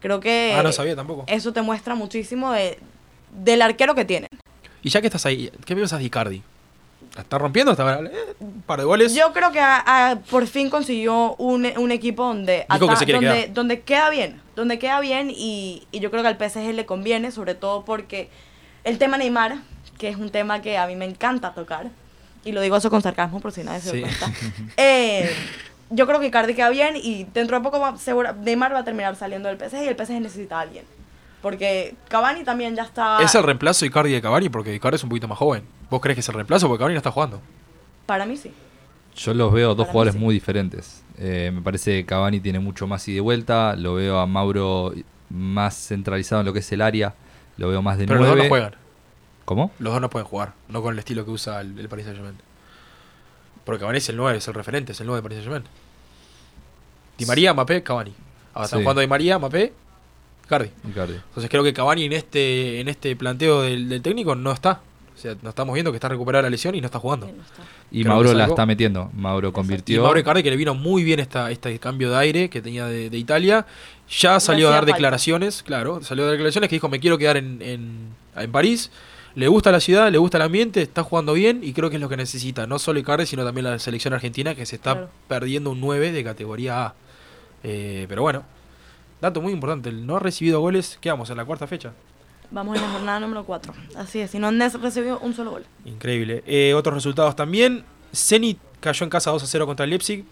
Creo que ah, no sabía tampoco. eso te muestra muchísimo de, del arquero que tienen. Y ya que estás ahí, ¿qué piensas de Icardi? Está rompiendo, está eh, un par de goles. Yo creo que por fin consiguió un, equipo donde, donde, queda bien, donde queda bien y, yo creo que al PSG le conviene, sobre todo porque el tema Neymar, que es un tema que a mí me encanta tocar, y lo digo eso con sarcasmo por si nadie se cuenta, [laughs] eh, yo creo que Icardi queda bien y dentro de poco seguro, Neymar va a terminar saliendo del PSG y el PSG necesita a alguien. Porque Cavani también ya está... ¿Es el reemplazo Icardi de Cavani? Porque Icardi es un poquito más joven. ¿Vos crees que es el reemplazo? Porque Cavani no está jugando. Para mí sí. Yo los veo dos jugadores muy diferentes. Eh, me parece que Cavani tiene mucho más y de vuelta. Lo veo a Mauro más centralizado en lo que es el área. Lo veo más de Pero los dos no juegan. ¿Cómo? Los dos no pueden jugar. No con el estilo que usa el, Paris Saint-Germain. Porque Cavani es el 9, es el referente, es el 9 de Paris Saint-Germain. Di María, Mbappé, Cavani. Ahora están jugando Di María, Mbappé, Cardi. Entonces creo que Cavani en este, en este planteo del, técnico no está. O sea, nos estamos viendo que está recuperada la lesión y no está jugando. Y Mauro la está metiendo. Mauro convirtió. Y Mauro Icardi, que le vino muy bien esta, este cambio de aire que tenía de, Italia, ya salió a dar declaraciones, claro, salió a dar declaraciones que dijo, me quiero quedar en, en, París. Le gusta la ciudad, le gusta el ambiente, está jugando bien y creo que es lo que necesita. No solo Icardi, sino también la selección argentina que se está perdiendo un 9 de categoría A. Eh, pero bueno, Dato muy importante, el no ha recibido goles, ¿qué vamos? ¿En la cuarta fecha? Vamos en la jornada número 4. Así es, si no han recibido un solo gol. Increíble. Eh, otros resultados también. Zenit cayó en casa 2 a 0 contra el Leipzig.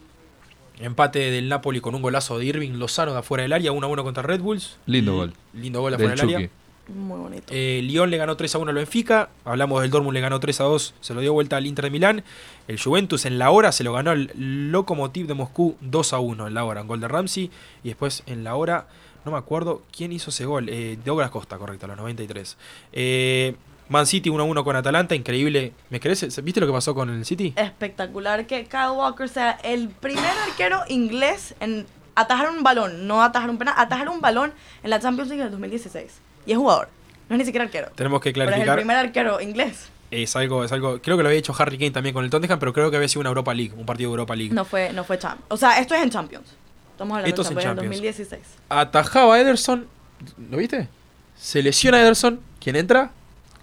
Empate del Napoli con un golazo de Irving Lozano de afuera del área, 1 a 1 contra Red Bulls. Lindo gol. Lindo gol afuera del área. Muy bonito. Eh, Lyon le ganó 3 a 1 al Benfica. Hablamos del Dortmund, le ganó 3 a 2. Se lo dio vuelta al Inter de Milán. El Juventus en la hora se lo ganó el Lokomotiv de Moscú 2 a 1 en la hora. Un gol de Ramsey. Y después en la hora, no me acuerdo quién hizo ese gol. Eh, Douglas Costa, correcto, a los 93. Eh, Man City 1 a 1 con Atalanta. Increíble. ¿Me crees? ¿Viste lo que pasó con el City? Espectacular que Kyle Walker sea el primer arquero inglés en atajar un balón. No atajar un penal, atajar un balón en la Champions League del 2016 y es jugador. No es ni siquiera arquero. Tenemos que clarificar. Pero es el primer arquero inglés. Es algo, es algo. Creo que lo había hecho Harry Kane también con el Tottenham, pero creo que había sido una Europa League, un partido de Europa League. No fue, no fue Champions. O sea, esto es en Champions. Estamos hablando esto de Champions, en 2016. Atajaba Ederson. ¿Lo viste? Se lesiona Ederson. ¿Quién entra?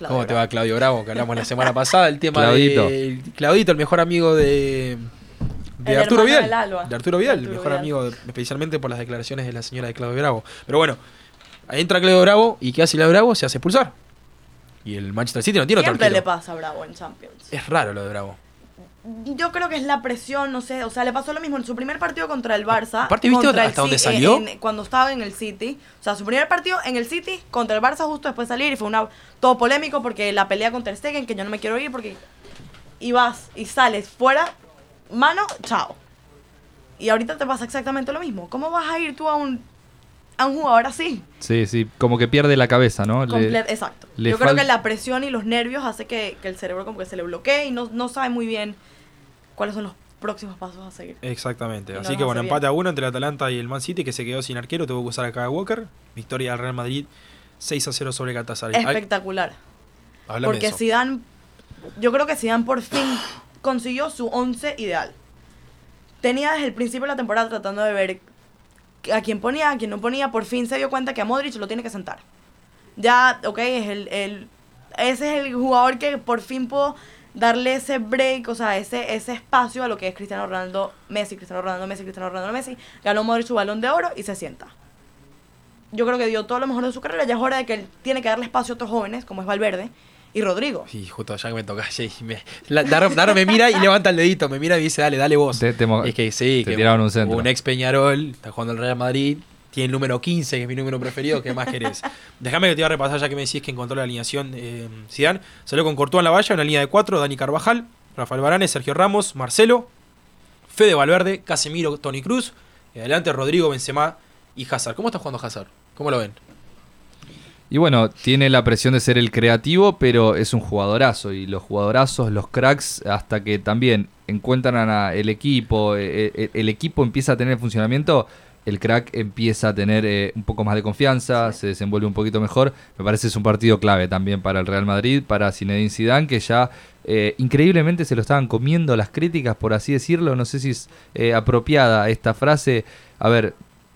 ¿Cómo te va Claudio Bravo? Que hablamos la semana [laughs] pasada. El tema Claudito. de. Claudito, el mejor amigo de. De Arturo Vidal. De Arturo Vidal, el mejor amigo, especialmente por las declaraciones de la señora de Claudio Bravo. Pero bueno, entra Cleo Bravo y ¿qué hace Cleo Bravo? Se hace expulsar. Y el Manchester City no tiene otro le pasa a Bravo en Champions. Es raro lo de Bravo. Yo creo que es la presión, no sé, o sea, le pasó lo mismo en su primer partido contra el Barça. ¿Aparte viste hasta dónde salió? cuando estaba en el City. O sea, su primer partido en el City contra el Barça justo después de salir y fue una todo polémico porque la pelea contra el Stegen, que yo no me quiero ir porque y vas y sales fuera, mano, chao. Y ahorita te pasa exactamente lo mismo. ¿Cómo vas a ir tú a un a un jugador así. Sí, sí, como que pierde la cabeza, ¿no? exacto. Yo creo que la presión y los nervios hace que, el cerebro como que se le bloquee y no, no sabe muy bien cuáles son los próximos pasos a seguir. Exactamente. Así que bueno, empate a uno entre el Atalanta y el Man City que se quedó sin arquero, tuvo que usar a Kyle Walker. Victoria del Real Madrid 6 a 0 sobre Galatasaray. Espectacular. Porque Zidane, yo creo que Zidane por fin consiguió su 11 ideal. Tenía desde el principio de la temporada tratando de ver a quien ponía, a quien no ponía, por fin se dio cuenta que a Modric lo tiene que sentar. Ya, ok, es el, el, ese es el jugador que por fin pudo darle ese break, o sea, ese, ese espacio a lo que es Cristiano Ronaldo, Messi, Cristiano Ronaldo, Messi, Cristiano Ronaldo, Messi. Ganó Modric su balón de oro y se sienta. Yo creo que dio todo lo mejor de su carrera, ya es hora de que él tiene que darle espacio a otros jóvenes, como es Valverde, y Rodrigo. Sí, justo ya que me toca. me, Daro, me mira y levanta el dedito, me mira y dice, dale, dale vos. es que sí, que un, un ex Peñarol, está jugando el Real Madrid. tiene el número 15, que es mi número preferido, ¿qué más querés? [laughs] Déjame que te voy a repasar ya que me decís que encontró la alineación eh, Zidane. Salió con Courtois en la valla, una línea de cuatro, Dani Carvajal, Rafael Barane, Sergio Ramos, Marcelo, Fede Valverde, Casemiro, Tony Cruz, y adelante Rodrigo, Benzema y Hazard. ¿Cómo está jugando Hazard? ¿Cómo lo ven? Y bueno, tiene la presión de ser el creativo, pero es un jugadorazo. Y los jugadorazos, los cracks, hasta que también encuentran el equipo, eh, eh, el, equipo empieza a tener funcionamiento, el crack empieza a tener eh, un poco más de confianza, se desenvuelve un poquito mejor. Me parece que es un partido clave también para el Real Madrid, para Zinedine Zidane, que ya increíblemente se lo estaban comiendo las críticas, por así decirlo. No sé si es apropiada esta frase. A ver,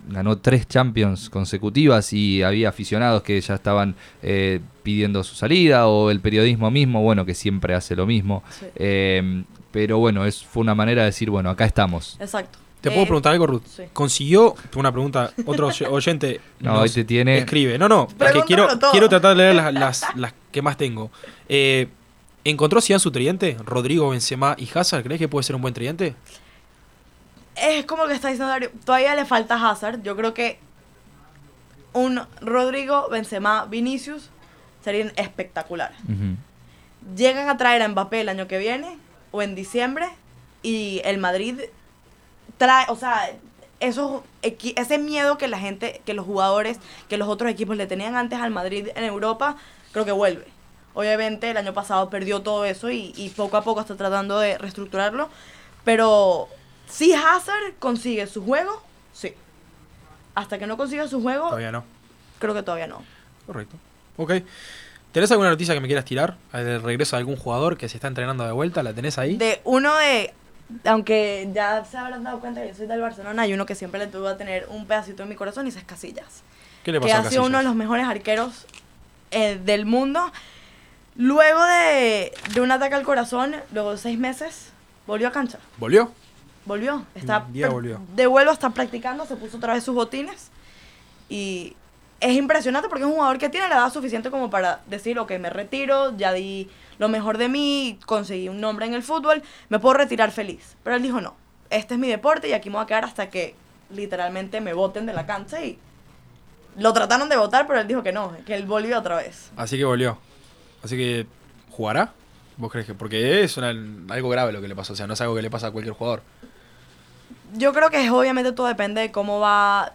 ganó tres Champions consecutivas y había aficionados que ya estaban eh, pidiendo su salida o el periodismo mismo, bueno, que siempre hace lo mismo. Eh, pero bueno, es, fue una manera de decir, bueno, acá estamos. Exacto. ¿Te puedo eh, preguntar algo, Ruth? ¿Consiguió, una pregunta, otro [laughs] oyente no, te tiene... escribe, no, no, que quiero, quiero tratar de leer las, [laughs] las, que más tengo. ¿Encontró Cian su tridente? Rodrigo, Benzema y Hazard, ¿crees que puede ser un buen tridente? Es como que está diciendo Dario, todavía le falta Hazard. Yo creo que un Rodrigo, Benzema, Vinicius serían espectaculares. Llegan a traer a Mbappé el año que viene o en diciembre y el Madrid trae, o sea, eso, ese miedo que la gente, que los jugadores, que los otros equipos le tenían antes al Madrid en Europa, creo que vuelve. Obviamente el año pasado perdió todo eso y, y poco a poco está tratando de reestructurarlo, pero si Hazard consigue su juego, sí. Hasta que no consiga su juego. Todavía no. Creo que todavía no. Correcto. Ok. ¿Tenés alguna noticia que me quieras tirar? ¿De regreso de algún jugador que se está entrenando de vuelta? ¿La tenés ahí? De uno de. Aunque ya se habrán dado cuenta que yo soy del Barcelona, hay uno que siempre le tuvo a tener un pedacito en mi corazón y ese es Casillas. ¿Qué le pasó que ha sido uno de los mejores arqueros eh, del mundo. Luego de, de un ataque al corazón, luego de seis meses, volvió a cancha. ¿Volvió? Volvió. Está De vuelvo, está practicando, se puso otra vez sus botines. Y es impresionante porque es un jugador que tiene la edad suficiente como para decir, ok, me retiro, ya di lo mejor de mí, conseguí un nombre en el fútbol, me puedo retirar feliz. Pero él dijo, no, este es mi deporte y aquí me voy a quedar hasta que literalmente me voten de la cancha y lo trataron de votar, pero él dijo que no, que él volvió otra vez. Así que volvió. Así que, ¿jugará? ¿Vos crees que? Porque es algo grave lo que le pasó, o sea, no es algo que le pasa a cualquier jugador yo creo que obviamente todo depende de cómo va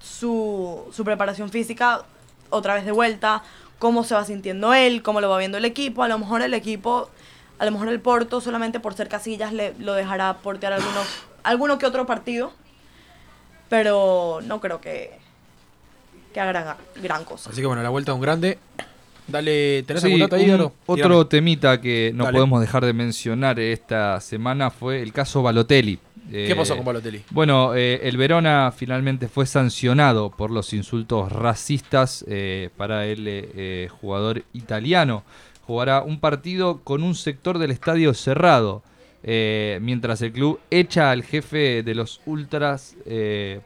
su, su preparación física otra vez de vuelta, cómo se va sintiendo él, cómo lo va viendo el equipo. A lo mejor el equipo, a lo mejor el Porto solamente por ser casillas le, lo dejará portear algunos, alguno que otro partido. Pero no creo que, que haga gran, cosa. Así que bueno, la vuelta a un grande. Dale, ¿tenés algún dato ahí, Otro temita que no podemos dejar de mencionar esta semana fue el caso Balotelli. ¿Qué pasó con Balotelli? Bueno, eh, el Verona finalmente fue sancionado por los insultos racistas eh, para el eh, jugador italiano. Jugará un partido con un sector del estadio cerrado, mientras el club echa al jefe de los ultras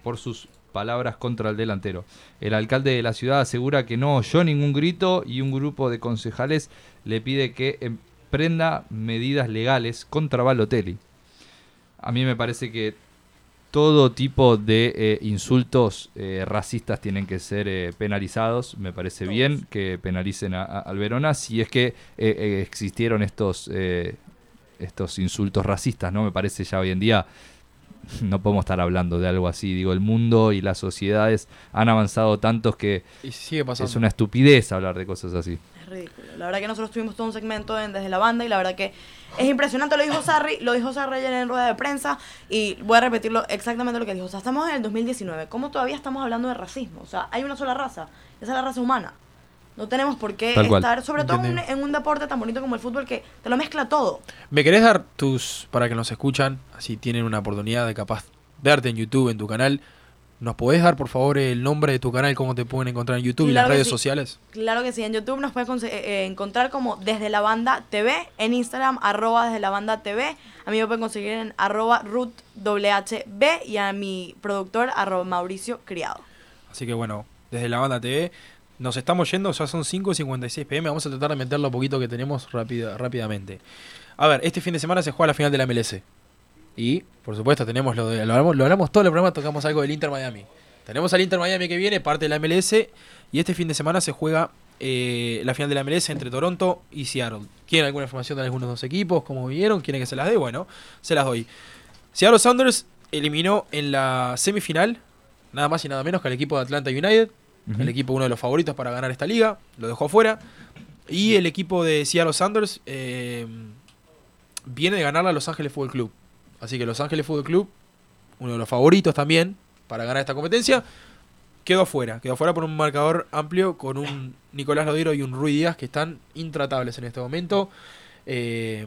por sus palabras contra el delantero. El alcalde de la ciudad asegura que no oyó ningún grito y un grupo de concejales le pide que emprenda medidas legales contra Balotelli. A mí me parece que todo tipo de eh, insultos eh, racistas tienen que ser eh, penalizados. Me parece bien que penalicen a, al Verona si es que existieron estos, estos insultos racistas, ¿no? Me parece ya hoy en día [laughs] no podemos estar hablando de algo así. Digo, el mundo y las sociedades han avanzado tantos que es una estupidez hablar de cosas así. Es ridículo. La verdad que nosotros tuvimos todo un segmento desde la banda y la verdad que es impresionante, lo dijo Sarri, lo dijo Sarri ayer en rueda de prensa y voy a repetirlo exactamente lo que dijo. O sea, estamos en el 2019, ¿cómo todavía estamos hablando de racismo? O sea, hay una sola raza, esa es la raza humana. No tenemos por qué estar, sobre todo en, un deporte tan bonito como el fútbol que te lo mezcla todo. ¿Me querés dar tus, para que nos escuchan, así tienen una oportunidad de capaz verte en YouTube, en tu canal, ¿Nos podés dar, por favor, el nombre de tu canal, cómo te pueden encontrar en YouTube y las redes sociales? Claro que sí, en YouTube nos puedes eh, eh, encontrar como Desde la Banda TV, en Instagram, arroba Desde la Banda TV, a mí me pueden conseguir en arroba RootWHB y a mi productor, arroba Mauricio Criado. Así que bueno, Desde la Banda TV, nos estamos yendo, ya son 5.56 pm, vamos a tratar de meter lo poquito que tenemos rápida, rápidamente. A ver, este fin de semana se juega la final de la MLS. Y, por supuesto, tenemos lo de. Lo hablamos, lo hablamos todo el programa, tocamos algo del Inter Miami. Tenemos al Inter Miami que viene, parte de la MLS, y este fin de semana se juega eh, la final de la MLS entre Toronto y Seattle. ¿Quieren alguna información de algunos dos equipos? ¿Cómo vieron? ¿Quieren que se las dé? Bueno, se las doy. Seattle Sounders eliminó en la semifinal nada más y nada menos que al equipo de Atlanta United, el equipo uno de los favoritos para ganar esta liga, lo dejó afuera. Y el equipo de Seattle Sounders eh, viene de ganar a Los Ángeles Fútbol Club. Así que Los Ángeles Fútbol Club, uno de los favoritos también para ganar esta competencia, quedó afuera. Quedó afuera por un marcador amplio con un Nicolás Lodiro y un Rui Díaz que están intratables en este momento. Eh,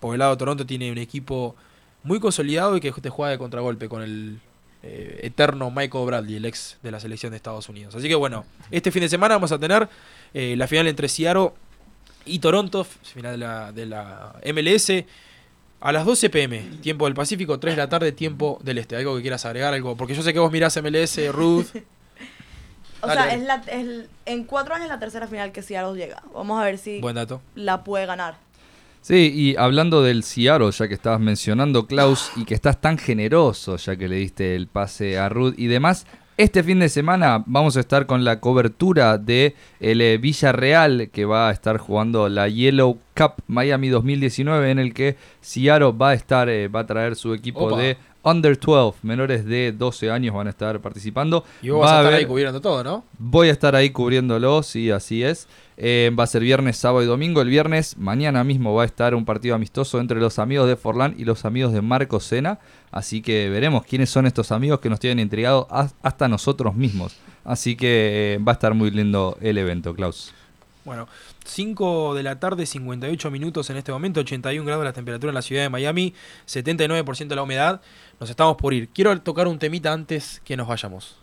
por el lado de Toronto tiene un equipo muy consolidado y que te juega de contragolpe con el eh, eterno Michael Bradley, el ex de la selección de Estados Unidos. Así que bueno, este fin de semana vamos a tener eh, la final entre Seattle y Toronto, final de la, de la MLS. A las 12 pm, tiempo del Pacífico, 3 de la tarde, tiempo del Este. ¿Algo que quieras agregar? algo Porque yo sé que vos mirás MLS, Ruth. [laughs] o sea, es la, en cuatro años es la tercera final que Seattle llega. Vamos a ver si Buen dato. la puede ganar. Sí, y hablando del Seattle, ya que estabas mencionando, Klaus, y que estás tan generoso, ya que le diste el pase a Ruth y demás, este fin de semana vamos a estar con la cobertura de el eh, Villarreal que va a estar jugando la Yellow Cup Miami 2019 en el que Seattle va a estar eh, va a traer su equipo de under 12, menores de 12 años van a estar participando. Y vos vas a, estar ahí cubriendo todo, ¿no? Voy a estar ahí cubriéndolo, sí, así es. Eh, va a ser viernes, sábado y domingo. El viernes, mañana mismo, va a estar un partido amistoso entre los amigos de Forlán y los amigos de Marco Sena. Así que veremos quiénes son estos amigos que nos tienen intrigados hasta nosotros mismos. Así que eh, va a estar muy lindo el evento, Klaus. Bueno, 5 de la tarde, 58 minutos en este momento, 81 grados la temperatura en la ciudad de Miami, 79% de la humedad. Nos estamos por ir. Quiero tocar un temita antes que nos vayamos.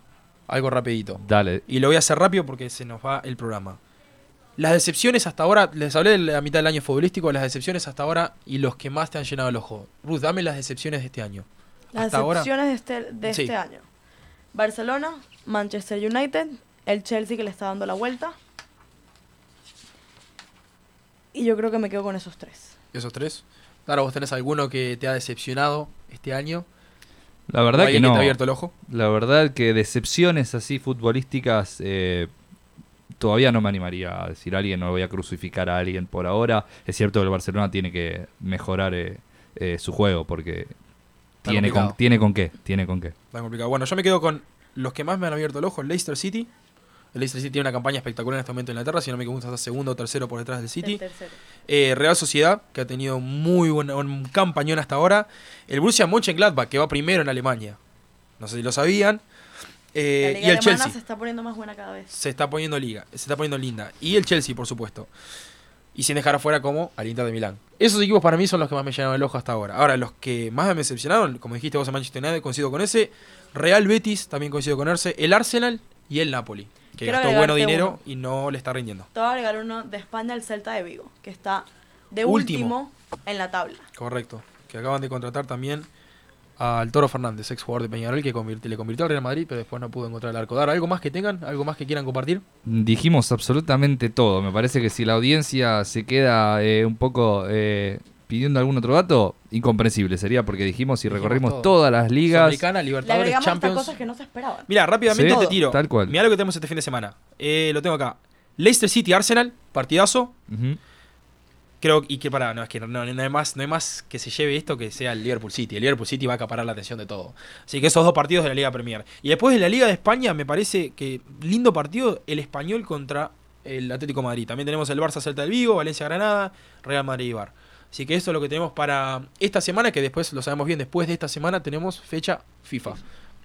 Algo rapidito. Dale. Y lo voy a hacer rápido porque se nos va el programa. Las decepciones hasta ahora, les hablé de la mitad del año futbolístico, las decepciones hasta ahora y los que más te han llenado el ojo. Ruth, dame las decepciones de este año. Las decepciones de este, de este año. Barcelona, Manchester United, el Chelsea que le está dando la vuelta. Y yo creo que me quedo con esos tres. ¿Esos tres? Claro, ¿vos tenés alguno que te ha decepcionado este año? La verdad que no. te ha abierto el ojo? La verdad que decepciones así futbolísticas eh, todavía no me animaría a decir a alguien, no voy a crucificar a alguien por ahora. Es cierto que el Barcelona tiene que mejorar eh, eh, su juego porque tiene con, tiene con qué, tiene con qué. Está complicado. Bueno, yo me quedo con los que más me han abierto el ojo, Leicester City. El Leicester City tiene una campaña espectacular en este momento en Inglaterra, si no me equivoco, está segundo o tercero por detrás del City. Eh, Real Sociedad, que ha tenido muy buen un campañón hasta ahora. El Borussia Mönchengladbach, que va primero en Alemania. No sé si lo sabían. Eh, y el Chelsea. se está poniendo más buena cada vez. Se está poniendo liga, se está poniendo linda. Y el Chelsea, por supuesto. Y sin dejar afuera como al Inter de Milán. Esos equipos para mí son los que más me llenaron el ojo hasta ahora. Ahora, los que más me decepcionaron, como dijiste vos en Manchester United, coincido con ese. Real Betis, también coincido con ese. El Arsenal y el Napoli. Que gastó bueno dinero y no le está rindiendo. Te voy a agregar uno de España, el Celta de Vigo, que está de último en la tabla. Correcto. Que acaban de contratar también al Toro Fernández, ex jugador de Peñarol, que le convirtió al Real Madrid, pero después no pudo encontrar el arco. ¿Dar algo más que tengan? ¿Algo más que quieran compartir? Dijimos absolutamente todo. Me parece que si la audiencia se queda eh, un poco eh, pidiendo algún otro dato, incomprensible sería, porque dijimos y recorrimos todas las ligas. Americana, Libertadores, Champions. cosas que no se esperaban. Mira, rápidamente te tiro. Tal cual. Mira lo que tenemos este fin de semana. Eh, lo tengo acá. Leicester City Arsenal, partidazo creo y que para no es que no, hay más no hay más que se lleve esto que sea el Liverpool City el Liverpool City va a acaparar la atención de todo así que esos dos partidos de la Liga Premier y después de la Liga de España me parece que lindo partido el español contra el Atlético Madrid también tenemos el Barça Celta del Vigo Valencia Granada Real Madrid y Bar así que eso es lo que tenemos para esta semana que después lo sabemos bien después de esta semana tenemos fecha FIFA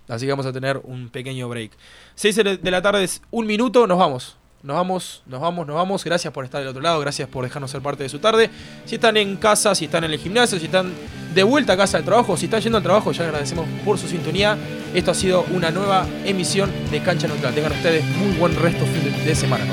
así que vamos a tener un pequeño break 6 de la tarde es un minuto nos vamos nos vamos, nos vamos, nos vamos. Gracias por estar del otro lado, gracias por dejarnos ser parte de su tarde. Si están en casa, si están en el gimnasio, si están de vuelta a casa del trabajo, si están yendo al trabajo, ya agradecemos por su sintonía. Esto ha sido una nueva emisión de Cancha Neutral. Tengan ustedes muy buen resto de semana.